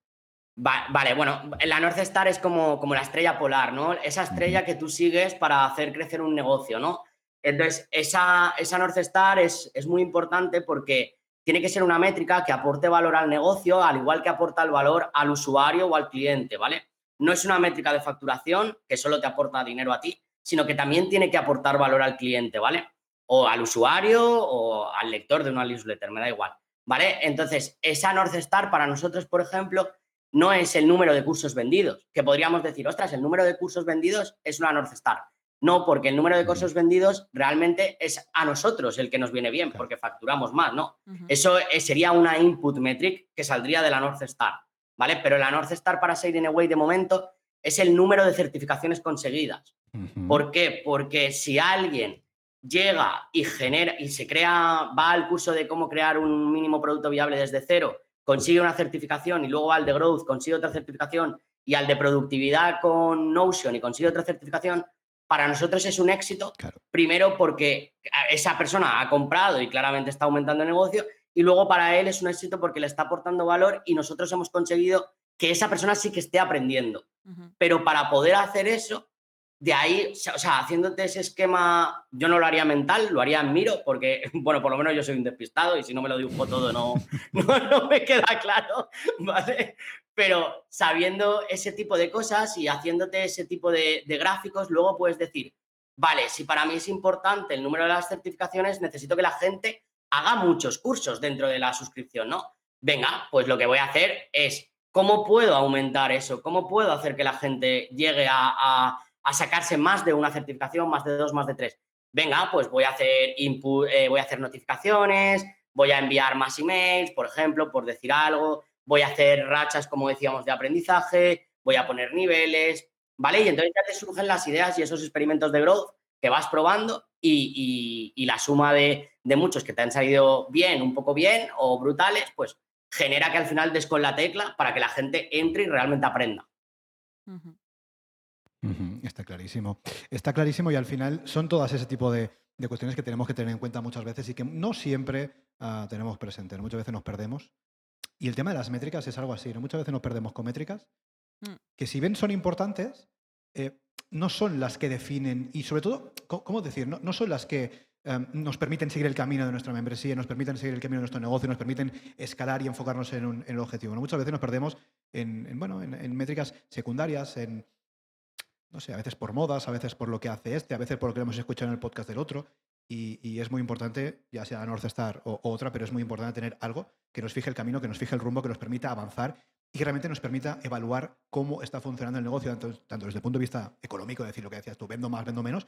Speaker 3: vale, bueno, la North Star es como, como la estrella polar, ¿no? Esa estrella que tú sigues para hacer crecer un negocio, ¿no? Entonces, esa, esa North Star es, es muy importante porque tiene que ser una métrica que aporte valor al negocio, al igual que aporta el valor al usuario o al cliente, ¿vale? No es una métrica de facturación que solo te aporta dinero a ti, sino que también tiene que aportar valor al cliente, ¿vale? o al usuario o al lector de una newsletter, me da igual. ¿Vale? Entonces, esa North Star para nosotros, por ejemplo, no es el número de cursos vendidos, que podríamos decir, ostras, el número de cursos vendidos es una North Star. No, porque el número de cursos vendidos realmente es a nosotros el que nos viene bien, porque facturamos más, ¿no? Eso eh, sería una input metric que saldría de la North Star, ¿vale? Pero la North Star para Sailing Away de momento es el número de certificaciones conseguidas. ¿Por qué? Porque si alguien llega y genera y se crea, va al curso de cómo crear un mínimo producto viable desde cero, consigue una certificación y luego va al de growth, consigue otra certificación y al de productividad con Notion y consigue otra certificación, para nosotros es un éxito. Primero porque esa persona ha comprado y claramente está aumentando el negocio y luego para él es un éxito porque le está aportando valor y nosotros hemos conseguido que esa persona sí que esté aprendiendo. Pero para poder hacer eso, de ahí, o sea, haciéndote ese esquema, yo no lo haría mental, lo haría en miro, porque, bueno, por lo menos yo soy un despistado y si no me lo dibujo todo no, no, me queda claro, ¿vale? Pero sabiendo ese tipo de cosas y haciéndote ese tipo de, gráficos, luego puedes decir, vale, si para mí es importante el número de las certificaciones, necesito que la gente haga muchos cursos dentro de la suscripción, ¿no? Venga, pues lo que voy a hacer es, ¿cómo puedo aumentar eso? ¿Cómo puedo hacer que la gente llegue a sacarse más de una certificación, más de dos, más de tres. Venga, pues voy a hacer input, eh, voy a hacer notificaciones, voy a enviar más emails, por ejemplo, por decir algo, voy a hacer rachas, como decíamos, de aprendizaje, voy a poner niveles, ¿vale? Y entonces ya te surgen las ideas y esos experimentos de growth que vas probando y, la suma de, muchos que te han salido bien, un poco bien o brutales, pues genera que al final des con la tecla para que la gente entre y realmente aprenda.
Speaker 2: Está clarísimo. Está clarísimo y al final son todas ese tipo de, cuestiones que tenemos que tener en cuenta muchas veces y que no siempre ah, tenemos presente. Muchas veces nos perdemos. Y el tema de las métricas es algo así. ¿no? Muchas veces nos perdemos con métricas mm. que si bien son importantes, eh, no son las que definen y sobre todo, ¿cómo decir? No, son las que em, nos permiten seguir el camino de nuestra membresía, nos permiten seguir el camino de nuestro negocio, nos permiten escalar y enfocarnos en, el objetivo. Muchas veces nos perdemos en, bueno, en métricas secundarias, en no sé, a veces por modas, a veces por lo que hace este, a veces por lo que hemos escuchado en el podcast del otro. Y, es muy importante, ya sea North Star o, otra, pero es muy importante tener algo que nos fije el camino, que nos fije el rumbo, que nos permita avanzar y que realmente nos permita evaluar cómo está funcionando el negocio, tanto, desde el punto de vista económico, decir, lo que decías tú, vendo más, vendo menos,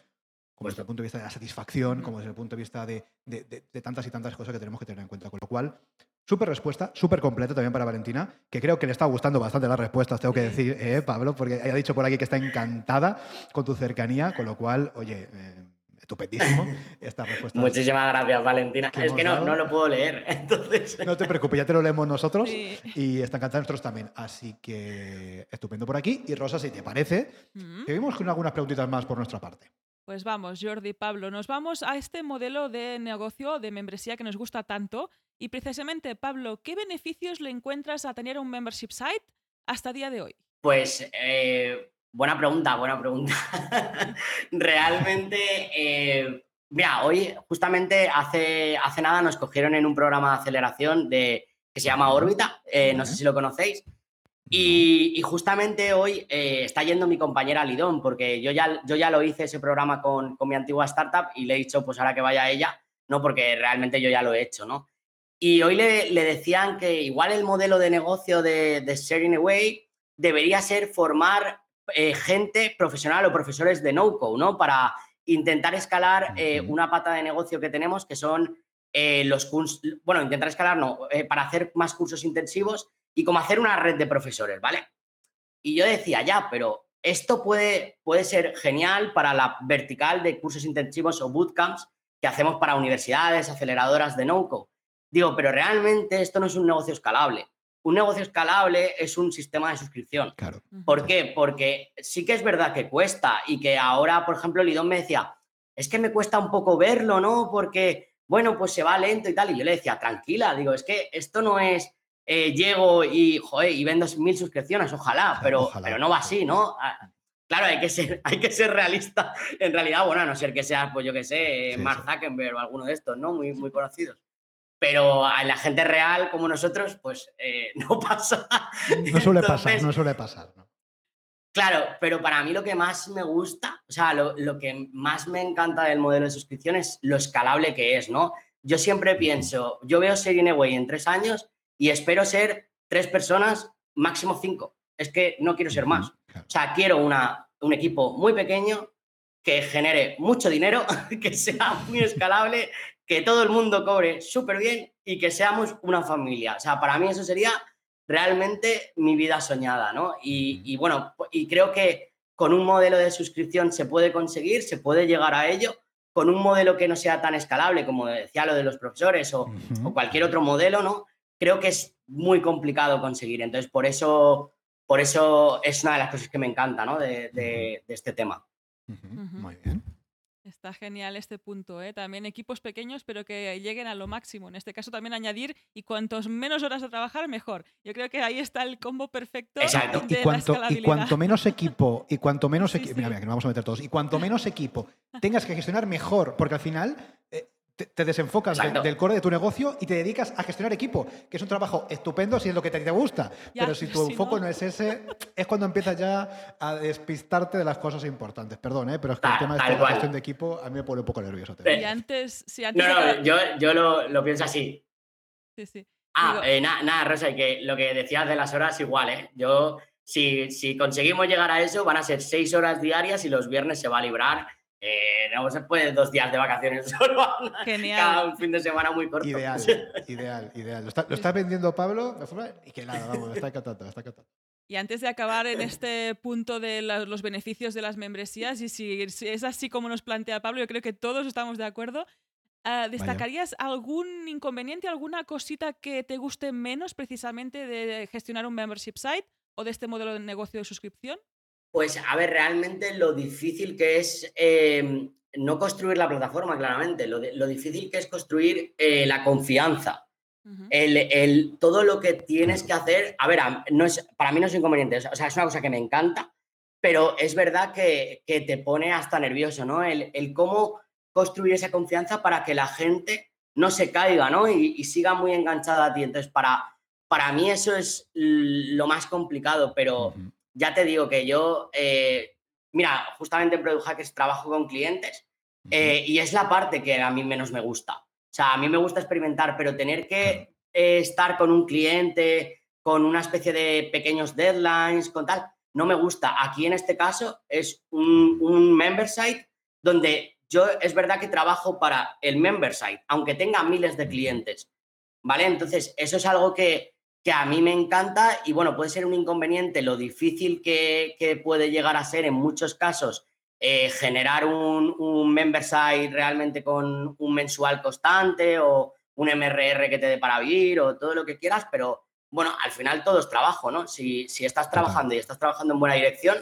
Speaker 2: como desde el punto de vista de la satisfacción, como desde el punto de vista de, de tantas y tantas cosas que tenemos que tener en cuenta. Con lo cual, Súper respuesta, súper completa también para Valentina, que creo que le está gustando bastante las respuestas, tengo que decir, eh, Pablo, porque ha dicho por aquí que está encantada con tu cercanía, con lo cual, oye, eh, estupendísimo esta respuesta.
Speaker 3: Muchísimas gracias, Valentina. Es que no, no, lo puedo leer, entonces...
Speaker 2: No te preocupes, ya te lo leemos nosotros y está encantada nosotros también. Así que estupendo por aquí. Y Rosa, si te parece, mm. que vimos con algunas preguntitas más por nuestra parte.
Speaker 1: Pues vamos, Jordi, Pablo, nos vamos a este modelo de negocio, de membresía que nos gusta tanto. Y precisamente, Pablo, ¿qué beneficios le encuentras a tener un membership site hasta día de hoy?
Speaker 3: Pues eh, buena pregunta, buena pregunta. Realmente, eh, mira, hoy justamente hace, hace nada nos cogieron en un programa de aceleración de, que se llama Órbita, eh, no sé si lo conocéis. Y, justamente hoy eh, está yendo mi compañera Lidón, porque yo ya, yo ya lo hice ese programa con, mi antigua startup y le he dicho, pues ahora que vaya ella, no, porque realmente yo ya lo he hecho, ¿no? Y hoy le, decían que igual el modelo de negocio de, de Sharing Away debería ser formar eh, gente profesional o profesores de no-code, ¿no? Para intentar escalar eh, una pata de negocio que tenemos, que son los cursos, bueno, intentar escalar, no, para hacer más cursos intensivos y como hacer una red de profesores, ¿vale? Y yo decía, ya, pero esto puede, puede ser genial para la vertical de cursos intensivos o bootcamps que hacemos para universidades, aceleradoras de no Digo, pero realmente esto no es un negocio escalable. Un negocio escalable es un sistema de suscripción.
Speaker 2: Claro.
Speaker 3: ¿Por qué? Porque sí que es verdad que cuesta y que ahora, por ejemplo, Lidón me decía, es que me cuesta un poco verlo, ¿no? Porque, bueno, pues se va lento y tal. Y yo le decía, tranquila, digo, es que esto no es eh, llego y, joder, y vendo mil suscripciones, ojalá, pero, pero no va así, ¿no? Ah, claro, hay que, ser, hay que ser realista. En realidad, bueno, a no ser que seas, pues yo que sé, Mark Zuckerberg o alguno de estos, ¿no? Muy, muy conocidos. Pero a la gente real como nosotros, pues eh, no pasa.
Speaker 2: No suele pasar, no suele pasar.
Speaker 3: Claro, pero para mí lo que más me gusta, o sea, lo, lo, que más me encanta del modelo de suscripción es lo escalable que es, ¿no? Yo siempre pienso, yo veo Away en tres años y espero ser tres personas, máximo cinco. Es que no quiero ser más. O sea, quiero una, un equipo muy pequeño que genere mucho dinero, que sea muy escalable, que todo el mundo cobre súper bien y que seamos una familia. O sea, para mí eso sería realmente mi vida soñada, ¿no? Y, bueno, y creo que con un modelo de suscripción se puede conseguir, se puede llegar a ello, con un modelo que no sea tan escalable, como decía lo de los profesores o, cualquier otro modelo, ¿no? Creo que es muy complicado conseguir. Entonces, por eso, por eso es una de las cosas que me encanta, ¿no? de este tema.
Speaker 2: Muy bien.
Speaker 1: Está genial este punto, ¿eh? También equipos pequeños, pero que lleguen a lo máximo. En este caso también añadir, y cuantos menos horas de trabajar, mejor. Yo creo que ahí está el combo perfecto.
Speaker 3: Exacto.
Speaker 2: y, cuanto, y cuanto menos equipo, y cuanto menos equipo, mira, mira, que nos vamos a meter todos, y cuanto menos equipo tengas que gestionar, mejor, porque al final eh, te, desenfocas del core de tu negocio y te dedicas a gestionar equipo, que es un trabajo estupendo si es lo que te, te gusta. pero si tu enfoque no. es ese, es cuando empiezas ya a despistarte de las cosas importantes. Perdón, ¿eh? pero es que el tema de la gestión de equipo a mí me pone un poco nervioso.
Speaker 1: Y antes, si antes
Speaker 3: no, no, yo, yo lo, lo, pienso así.
Speaker 1: Sí, sí.
Speaker 3: Ah, eh, nada, nada, Rosa, que lo que decías de las horas igual, ¿eh? Yo, si, si conseguimos llegar a eso, van a ser seis horas diarias y los viernes se va a librar eh, no se puede dos días de vacaciones solo. Genial. Cada un fin de semana muy corto.
Speaker 2: Ideal, ideal, ideal. Lo está, vendiendo Pablo y que nada, vamos, está encantado, está encantado.
Speaker 1: Y antes de acabar en este punto de los beneficios de las membresías, y si, es así como nos plantea Pablo, yo creo que todos estamos de acuerdo. Ah, ¿Destacarías algún inconveniente, alguna cosita que te guste menos precisamente de gestionar un membership site o de este modelo de negocio de suscripción?
Speaker 3: Pues a ver, realmente lo difícil que es em, no construir la plataforma, claramente, lo, difícil que es construir eh, la confianza. el, todo lo que tienes que hacer, a ver, no es, para mí no es inconveniente, o sea, es una cosa que me encanta, pero es verdad que, te pone hasta nervioso, ¿no? El, cómo construir esa confianza para que la gente no se caiga, ¿no? Y, siga muy enganchada a ti. Entonces, para, para mí eso es lo más complicado, pero ya te digo que yo, eh, mira, justamente en Product Hackers trabajo con clientes eh, y es la parte que a mí menos me gusta. O sea, a mí me gusta experimentar, pero tener que eh, estar con un cliente, con una especie de pequeños deadlines, con tal, no me gusta. Aquí en este caso es un, un member site donde yo es verdad que trabajo para el member site, aunque tenga miles de clientes. ¿Vale? Entonces, eso es algo que, que a mí me encanta y bueno, puede ser un inconveniente lo difícil que, puede llegar a ser en muchos casos eh, generar un, un member site realmente con un mensual constante o un MRR que te dé para vivir o todo lo que quieras, pero bueno, al final todo es trabajo, ¿no? Si, estás trabajando y estás trabajando en buena dirección,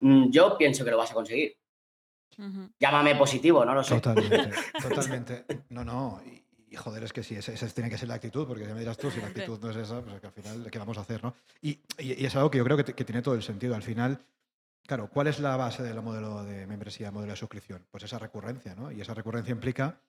Speaker 3: mm, yo pienso que lo vas a conseguir. Llámame positivo, no lo sé.
Speaker 2: Totalmente, totalmente. No, no y joder, es que sí, esa, tiene que ser la actitud, porque ya me dirás tú, si la actitud no es esa, pues que al final, ¿qué vamos a hacer? ¿no? Y, es algo que yo creo que, tiene todo el sentido. Al final, claro, ¿cuál es la base del modelo de membresía, modelo de suscripción? Pues esa recurrencia, ¿no? Y esa recurrencia implica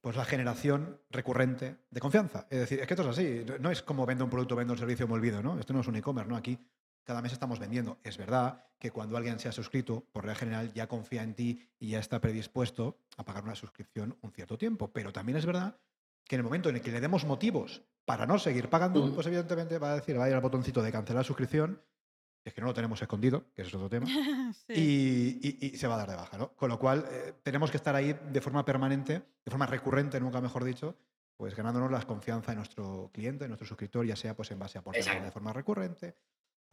Speaker 2: pues la generación recurrente de confianza. Es decir, es que esto es así, no es como vendo un producto, vendo un servicio, me olvido, ¿no? Esto no es un e-commerce, ¿no? Aquí cada mes estamos vendiendo. Es verdad que cuando alguien se ha suscrito, por regla general ya confía en ti y ya está predispuesto a pagar una suscripción un cierto tiempo. Pero también es verdad que en el momento en el que le demos motivos para no seguir pagando, pues evidentemente va a decir, va a ir al botoncito de cancelar suscripción, es que no lo tenemos escondido, que es otro tema, y, se va a dar de baja, ¿no? Con lo cual, eh, tenemos que estar ahí de forma permanente, de forma recurrente, nunca mejor dicho, pues ganándonos la confianza de nuestro cliente, de nuestro suscriptor, ya sea pues en base a por de forma recurrente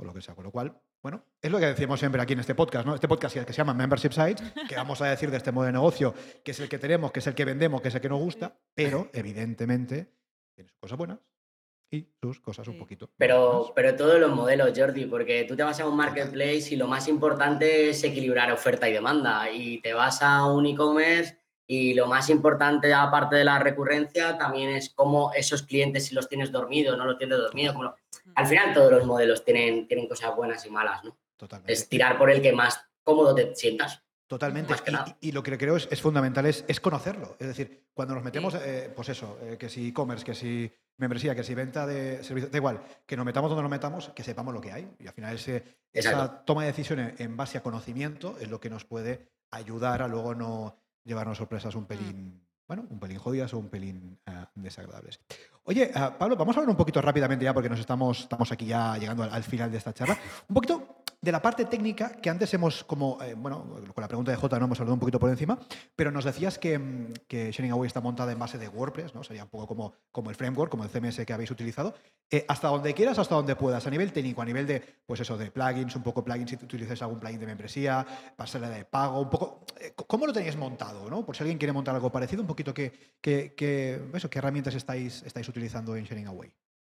Speaker 2: o lo que sea. Con lo cual, bueno, es lo que decimos siempre aquí en este podcast, ¿no? Este podcast que se llama Membership Sites, que vamos a decir de este modo de negocio, que es el que tenemos, que es el que vendemos, que es el que nos gusta, pero evidentemente tiene sus cosas buenas y sus cosas un poquito.
Speaker 3: Pero, pero todos los modelos, Jordi, porque tú te vas a un marketplace y lo más importante es equilibrar oferta y demanda. Y te vas a un e-commerce y lo más importante, aparte de la recurrencia, también es cómo esos clientes, si los tienes dormidos, no los tienes dormidos. Al final todos los modelos tienen, tienen cosas buenas y malas, ¿no?
Speaker 2: Totalmente.
Speaker 3: Es tirar por el que más cómodo te sientas.
Speaker 2: Totalmente. Y, lo que creo es, fundamental es, conocerlo. Es decir, cuando nos metemos, eh, pues eso, eh, que si e-commerce, que si membresía, que si venta de servicios, da igual, que nos metamos donde nos metamos, que sepamos lo que hay. Y al final esa toma de decisiones en base a conocimiento es lo que nos puede ayudar a luego no llevarnos sorpresas un pelín, bueno, un pelín jodidas o un pelín ah, desagradables. Oye, ah, Pablo, vamos a hablar un poquito rápidamente ya porque nos estamos, estamos aquí ya llegando al final de esta charla. Un poquito de la parte técnica, que antes hemos, como, eh, bueno, con la pregunta de J no hemos hablado un poquito por encima, pero nos decías que, mm, que Sharing Away está montada en base de WordPress, ¿no? Sería un poco como, como el framework, como el CMS que habéis utilizado. Eh, hasta donde quieras, hasta donde puedas, a nivel técnico, a nivel de, pues eso, de plugins, un poco plugins, si utilizas algún plugin de membresía, pasarela de pago, un poco. Eh, ¿Cómo lo tenéis montado, no? Por si alguien quiere montar algo parecido, un poquito qué, qué, eso, qué herramientas estáis, estáis utilizando en Sharing Away.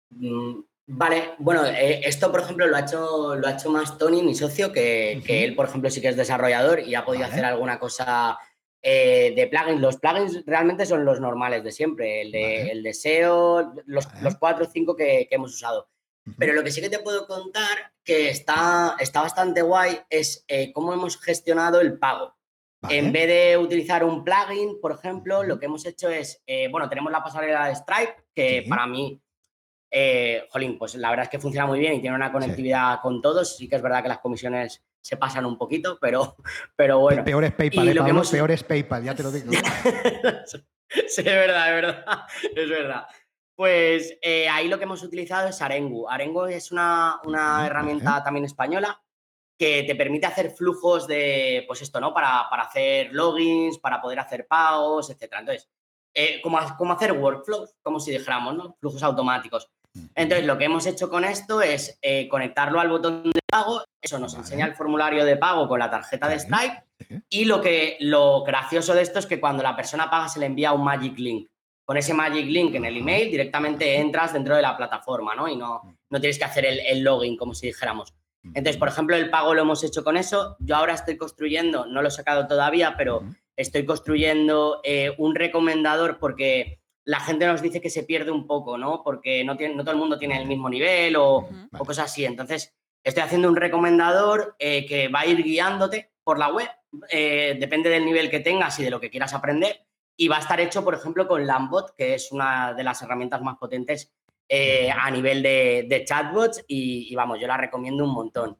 Speaker 3: Mm, Vale, bueno, eh, esto por ejemplo lo ha hecho, lo ha hecho más Tony, mi socio, que, él, por ejemplo, sí que es desarrollador y ha podido hacer alguna cosa eh, de plugins. Los plugins realmente son los normales de siempre, el de, el SEO, los, cuatro o cinco que, hemos usado. Pero lo que sí que te puedo contar que está, está bastante guay es eh, cómo hemos gestionado el pago. En vez de utilizar un plugin, por ejemplo, lo que hemos hecho es, bueno, tenemos la pasarela de Stripe, que para mí eh, jolín, pues la verdad es que funciona muy bien y tiene una conectividad con todos. Sí que es verdad que las comisiones se pasan un poquito, pero, pero bueno.
Speaker 2: Peor es PayPal, eh, hemos... peor es PayPal, ya te lo digo.
Speaker 3: sí, es verdad, es verdad, es verdad. Pues eh, ahí lo que hemos utilizado es Arengu. Arengu es una, herramienta también española que te permite hacer flujos de, pues esto, ¿no? Para, para hacer logins, para poder hacer pagos, etcétera. Entonces, eh, como, hacer workflows, como si dijéramos, ¿no? Flujos automáticos. Entonces, lo que hemos hecho con esto es eh, conectarlo al botón de pago. Eso nos enseña el formulario de pago con la tarjeta de Stripe. Y lo, que, lo gracioso de esto es que cuando la persona paga se le envía un Magic Link. Con ese Magic Link en el email directamente entras dentro de la plataforma, ¿no? Y no, no tienes que hacer el, login, como si dijéramos. Entonces, por ejemplo, el pago lo hemos hecho con eso. Yo ahora estoy construyendo, no lo he sacado todavía, pero estoy construyendo eh, un recomendador porque la gente nos dice que se pierde un poco, ¿no? Porque no, tiene, no todo el mundo tiene el mismo nivel o, cosas así. Entonces, estoy haciendo un recomendador eh, que va a ir guiándote por la web, eh, depende del nivel que tengas y de lo que quieras aprender, y va a estar hecho, por ejemplo, con Lambot, que es una de las herramientas más potentes eh, a nivel de, chatbots, y, vamos, yo la recomiendo un montón.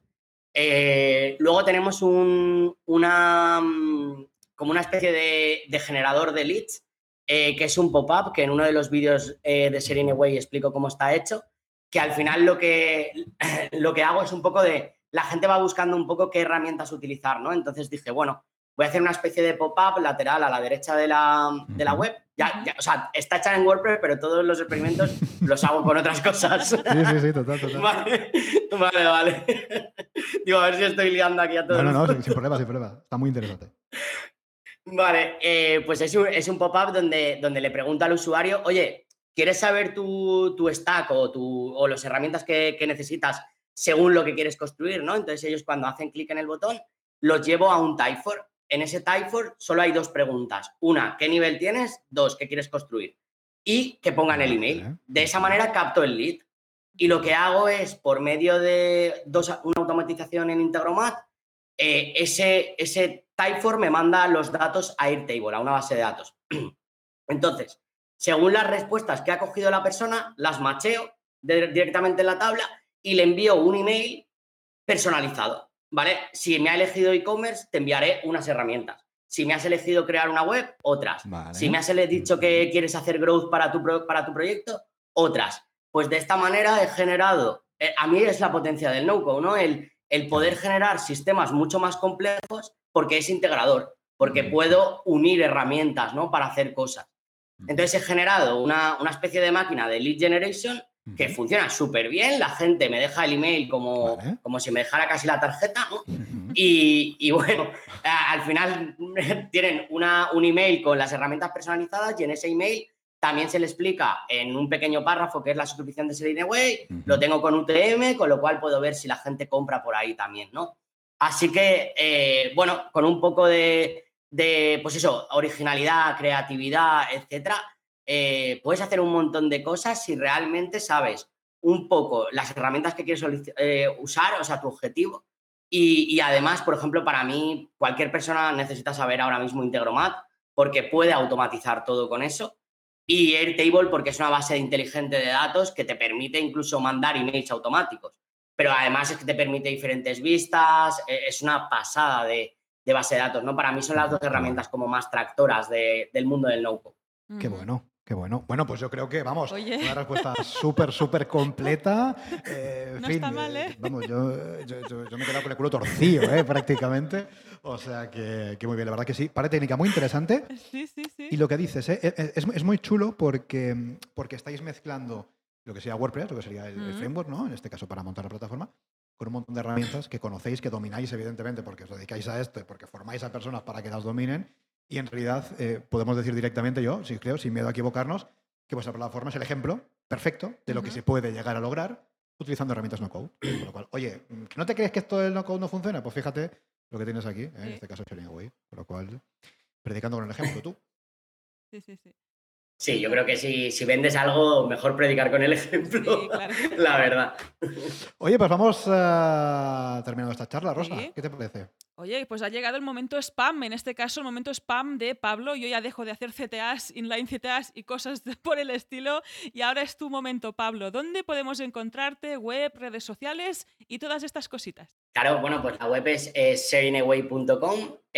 Speaker 3: luego tenemos un, una, mm, como una especie de generador de leads eh, que es un pop-up, que en uno de los vídeos eh, de Serene Way explico cómo está hecho, que al final lo que, lo que hago es un poco de, la gente va buscando un poco qué herramientas utilizar, ¿no? Entonces dije, bueno, voy a hacer una especie de pop-up lateral a la derecha de la, de la web. Ya, o sea, está hecha en WordPress, pero todos los experimentos los hago con otras cosas. Sí,
Speaker 2: sí, sí, total, total.
Speaker 3: Vale, vale, vale. Digo, a ver si estoy liando aquí a todos.
Speaker 2: No, no, no, sin problema, sin problema. Está muy interesante.
Speaker 3: Vale, eh, pues es un, pop-up donde, donde le pregunto al usuario, oye, ¿quieres saber tu, stack o, tu, o las herramientas que, necesitas según lo que quieres construir? ¿no? Entonces ellos cuando hacen clic en el botón, los llevo a un Typeform. En ese Typeform solo hay dos preguntas. Una, ¿qué nivel tienes? Dos, ¿qué quieres construir? Y que pongan el email. De esa manera capto el lead. Y lo que hago es, por medio de dos, una automatización en Integromat, eh, ese, ese Typeform me manda los datos a Airtable, a una base de datos. Entonces, según las respuestas que ha cogido la persona, las macheo directamente en la tabla y le envío un email personalizado. ¿Vale? Si me ha elegido e-commerce, te enviaré unas herramientas. Si me has elegido crear una web, otras. Si me has dicho que quieres hacer growth para tu, para tu proyecto, otras. Pues de esta manera he generado, eh, a mí es la potencia del no-code, ¿no? El, el poder generar sistemas mucho más complejos porque es integrador, porque puedo unir herramientas ¿no? para hacer cosas. Entonces he generado una, especie de máquina de lead generation que funciona súper bien, la gente me deja el email como, como si me dejara casi la tarjeta, y, bueno, al final tienen una, un email con las herramientas personalizadas y en ese email también se le explica en un pequeño párrafo que es la suscripción de Selene Way, lo tengo con UTM, con lo cual puedo ver si la gente compra por ahí también, ¿no? Así que, eh, bueno, con un poco de, pues eso, originalidad, creatividad, etcétera, eh, puedes hacer un montón de cosas si realmente sabes un poco las herramientas que quieres eh, usar, o sea, tu objetivo, Y, además, por ejemplo, para mí, cualquier persona necesita saber ahora mismo Integromat porque puede automatizar todo con eso. Y Airtable porque es una base inteligente de datos que te permite incluso mandar emails automáticos. Pero además es que te permite diferentes vistas, e, es una pasada de, base de datos, ¿no? Para mí son las dos herramientas como más tractoras del mundo del no-code.
Speaker 2: Qué bueno. Qué bueno. Bueno, pues yo creo que, vamos, una respuesta súper, súper completa.
Speaker 1: Eh, no está mal, ¿eh?
Speaker 2: Vamos, yo, yo, me he quedado con el culo torcido, ¿eh? prácticamente. O sea que, muy bien, la verdad que sí. Para técnica muy interesante.
Speaker 1: Sí, sí, sí.
Speaker 2: Y lo que dices, ¿eh? es, es, muy chulo porque, porque estáis mezclando lo que sería WordPress, lo que sería el, framework, ¿no? En este caso para montar la plataforma, con un montón de herramientas que conocéis, que domináis, evidentemente, porque os dedicáis a esto y porque formáis a personas para que las dominen y en realidad eh, podemos decir directamente yo, si creo, sin miedo a equivocarnos, que vuestra plataforma es el ejemplo perfecto de lo que se puede llegar a lograr utilizando herramientas no code. Por lo cual, oye, ¿no te crees que esto del no code no funciona? Pues fíjate lo que tienes aquí, ¿eh? en este caso Sharing Away. Por lo cual, predicando con el ejemplo tú.
Speaker 1: Sí, sí, sí.
Speaker 3: Sí, yo creo que si, si vendes algo, mejor predicar con el ejemplo. La verdad.
Speaker 2: Oye, pues vamos uh, terminando esta charla, Rosa. ¿Qué te parece?
Speaker 1: Oye, pues ha llegado el momento spam, en este caso el momento spam de Pablo. Yo ya dejo de hacer CTAs, inline CTAs y cosas por el estilo. Y ahora es tu momento, Pablo. ¿Dónde podemos encontrarte? Web, redes sociales y todas estas cositas.
Speaker 3: Claro, bueno, pues la web es, es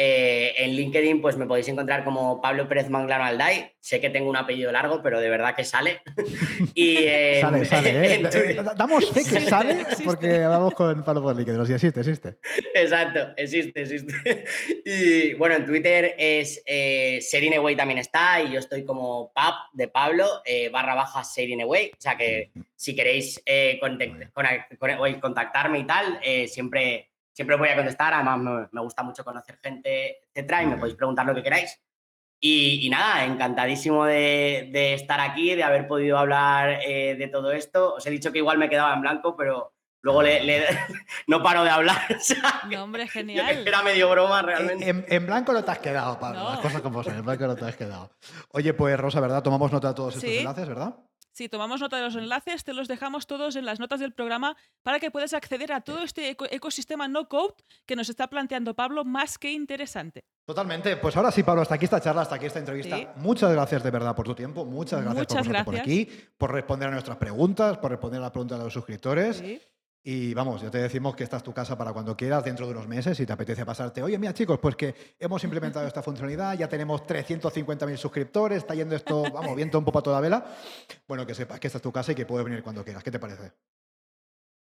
Speaker 3: eh, en LinkedIn, pues me podéis encontrar como Pablo Pérez Manglano Alday. Sé que tengo un apellido largo, pero de verdad que sale.
Speaker 2: y, sale, sale, ¿eh? Damos fe que sale porque hablamos con Pablo por LinkedIn. Sí, existe, existe.
Speaker 3: Exacto, existe, existe. Y bueno, en Twitter es eh, Serineway también está y yo estoy como Pap de Pablo eh, barra baja Serineway. O sea que si queréis eh, contactarme y tal, siempre siempre os voy a contestar, además me, gusta mucho conocer gente, etcétera, y me podéis preguntar lo que queráis. Y, nada, encantadísimo de, estar aquí, de haber podido hablar eh, de todo esto. Os he dicho que igual me quedaba en blanco, pero luego le, no paro de hablar.
Speaker 1: no, hombre, genial.
Speaker 3: Era medio broma realmente.
Speaker 2: En, blanco no te has quedado, Pablo. Las cosas como son, en blanco no te has quedado. Oye, pues Rosa, ¿verdad? Tomamos nota de todos estos enlaces, ¿verdad?
Speaker 1: Si tomamos nota de los enlaces, te los dejamos todos en las notas del programa para que puedas acceder a todo este ecosistema no code que nos está planteando Pablo, más que interesante.
Speaker 2: Totalmente. Pues ahora sí, Pablo, hasta aquí esta charla, hasta aquí esta entrevista. Muchas gracias de verdad por tu tiempo. Muchas gracias por estar por aquí, por responder a nuestras preguntas, por responder a las preguntas de los suscriptores. Y vamos, ya te decimos que esta es tu casa para cuando quieras, dentro de unos meses, si te apetece pasarte. Oye, mira, chicos, pues que hemos implementado esta funcionalidad, ya tenemos 350.000 suscriptores, está yendo esto, vamos, viento un poco a toda vela. Bueno, que sepas que esta es tu casa y que puedes venir cuando quieras. ¿Qué te parece?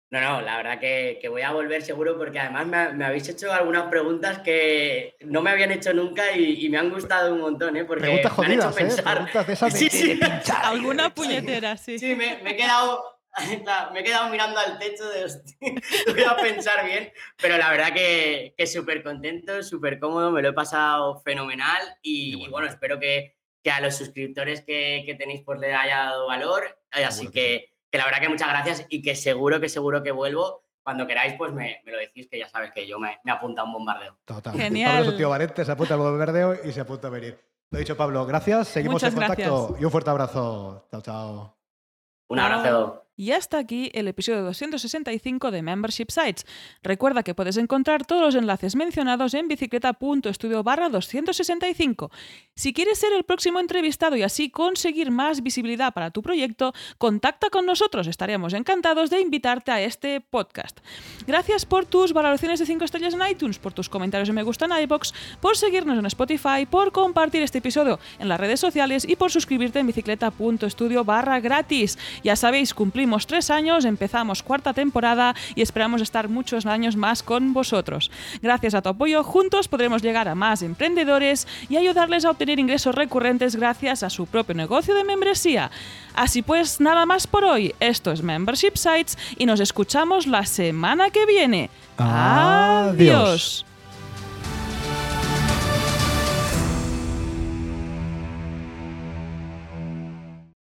Speaker 3: No, no, la verdad que, voy a volver seguro porque además me, habéis hecho algunas preguntas que no me habían hecho nunca y, me han gustado un montón, ¿eh? Porque
Speaker 2: preguntas jodidas,
Speaker 3: me
Speaker 2: han hecho
Speaker 3: pensar.
Speaker 2: ¿eh? Preguntas de esas de, sí, sí.
Speaker 1: Alguna puñetera, sí.
Speaker 3: Sí, me, me he quedado me he quedado mirando al techo de voy a pensar bien, pero la verdad que, que súper contento, súper cómodo, me lo he pasado fenomenal y, bueno. espero que, que, a los suscriptores que, que, tenéis pues le haya dado valor, así que, que, la verdad que muchas gracias y que seguro que seguro que vuelvo. Cuando queráis, pues me, me lo decís, que ya sabes que yo me, me apunta a un bombardeo.
Speaker 2: Total.
Speaker 1: Genial.
Speaker 2: Pablo, tío Valente se apunta al bombardeo y se apunta a venir. Lo he dicho, Pablo, gracias. Seguimos en contacto y un fuerte abrazo. Chao, chao.
Speaker 3: Un abrazo.
Speaker 1: Y hasta aquí el episodio 265 de Membership Sites. Recuerda que puedes encontrar todos los enlaces mencionados en bicicleta.studio barra 265. Si quieres ser el próximo entrevistado y así conseguir más visibilidad para tu proyecto, contacta con nosotros. Estaríamos encantados de invitarte a este podcast. Gracias por tus valoraciones de 5 estrellas en iTunes, por tus comentarios de me gusta en iBox, por seguirnos en Spotify, por compartir este episodio en las redes sociales y por suscribirte en bicicleta.studio barra gratis. Ya sabéis, cumplir tres años, empezamos cuarta temporada y esperamos estar muchos años más con vosotros. Gracias a tu apoyo, juntos podremos llegar a más emprendedores y ayudarles a obtener ingresos recurrentes gracias a su propio negocio de membresía. Así pues, nada más por hoy. Esto es Membership Sites y nos escuchamos la semana que viene. Adiós.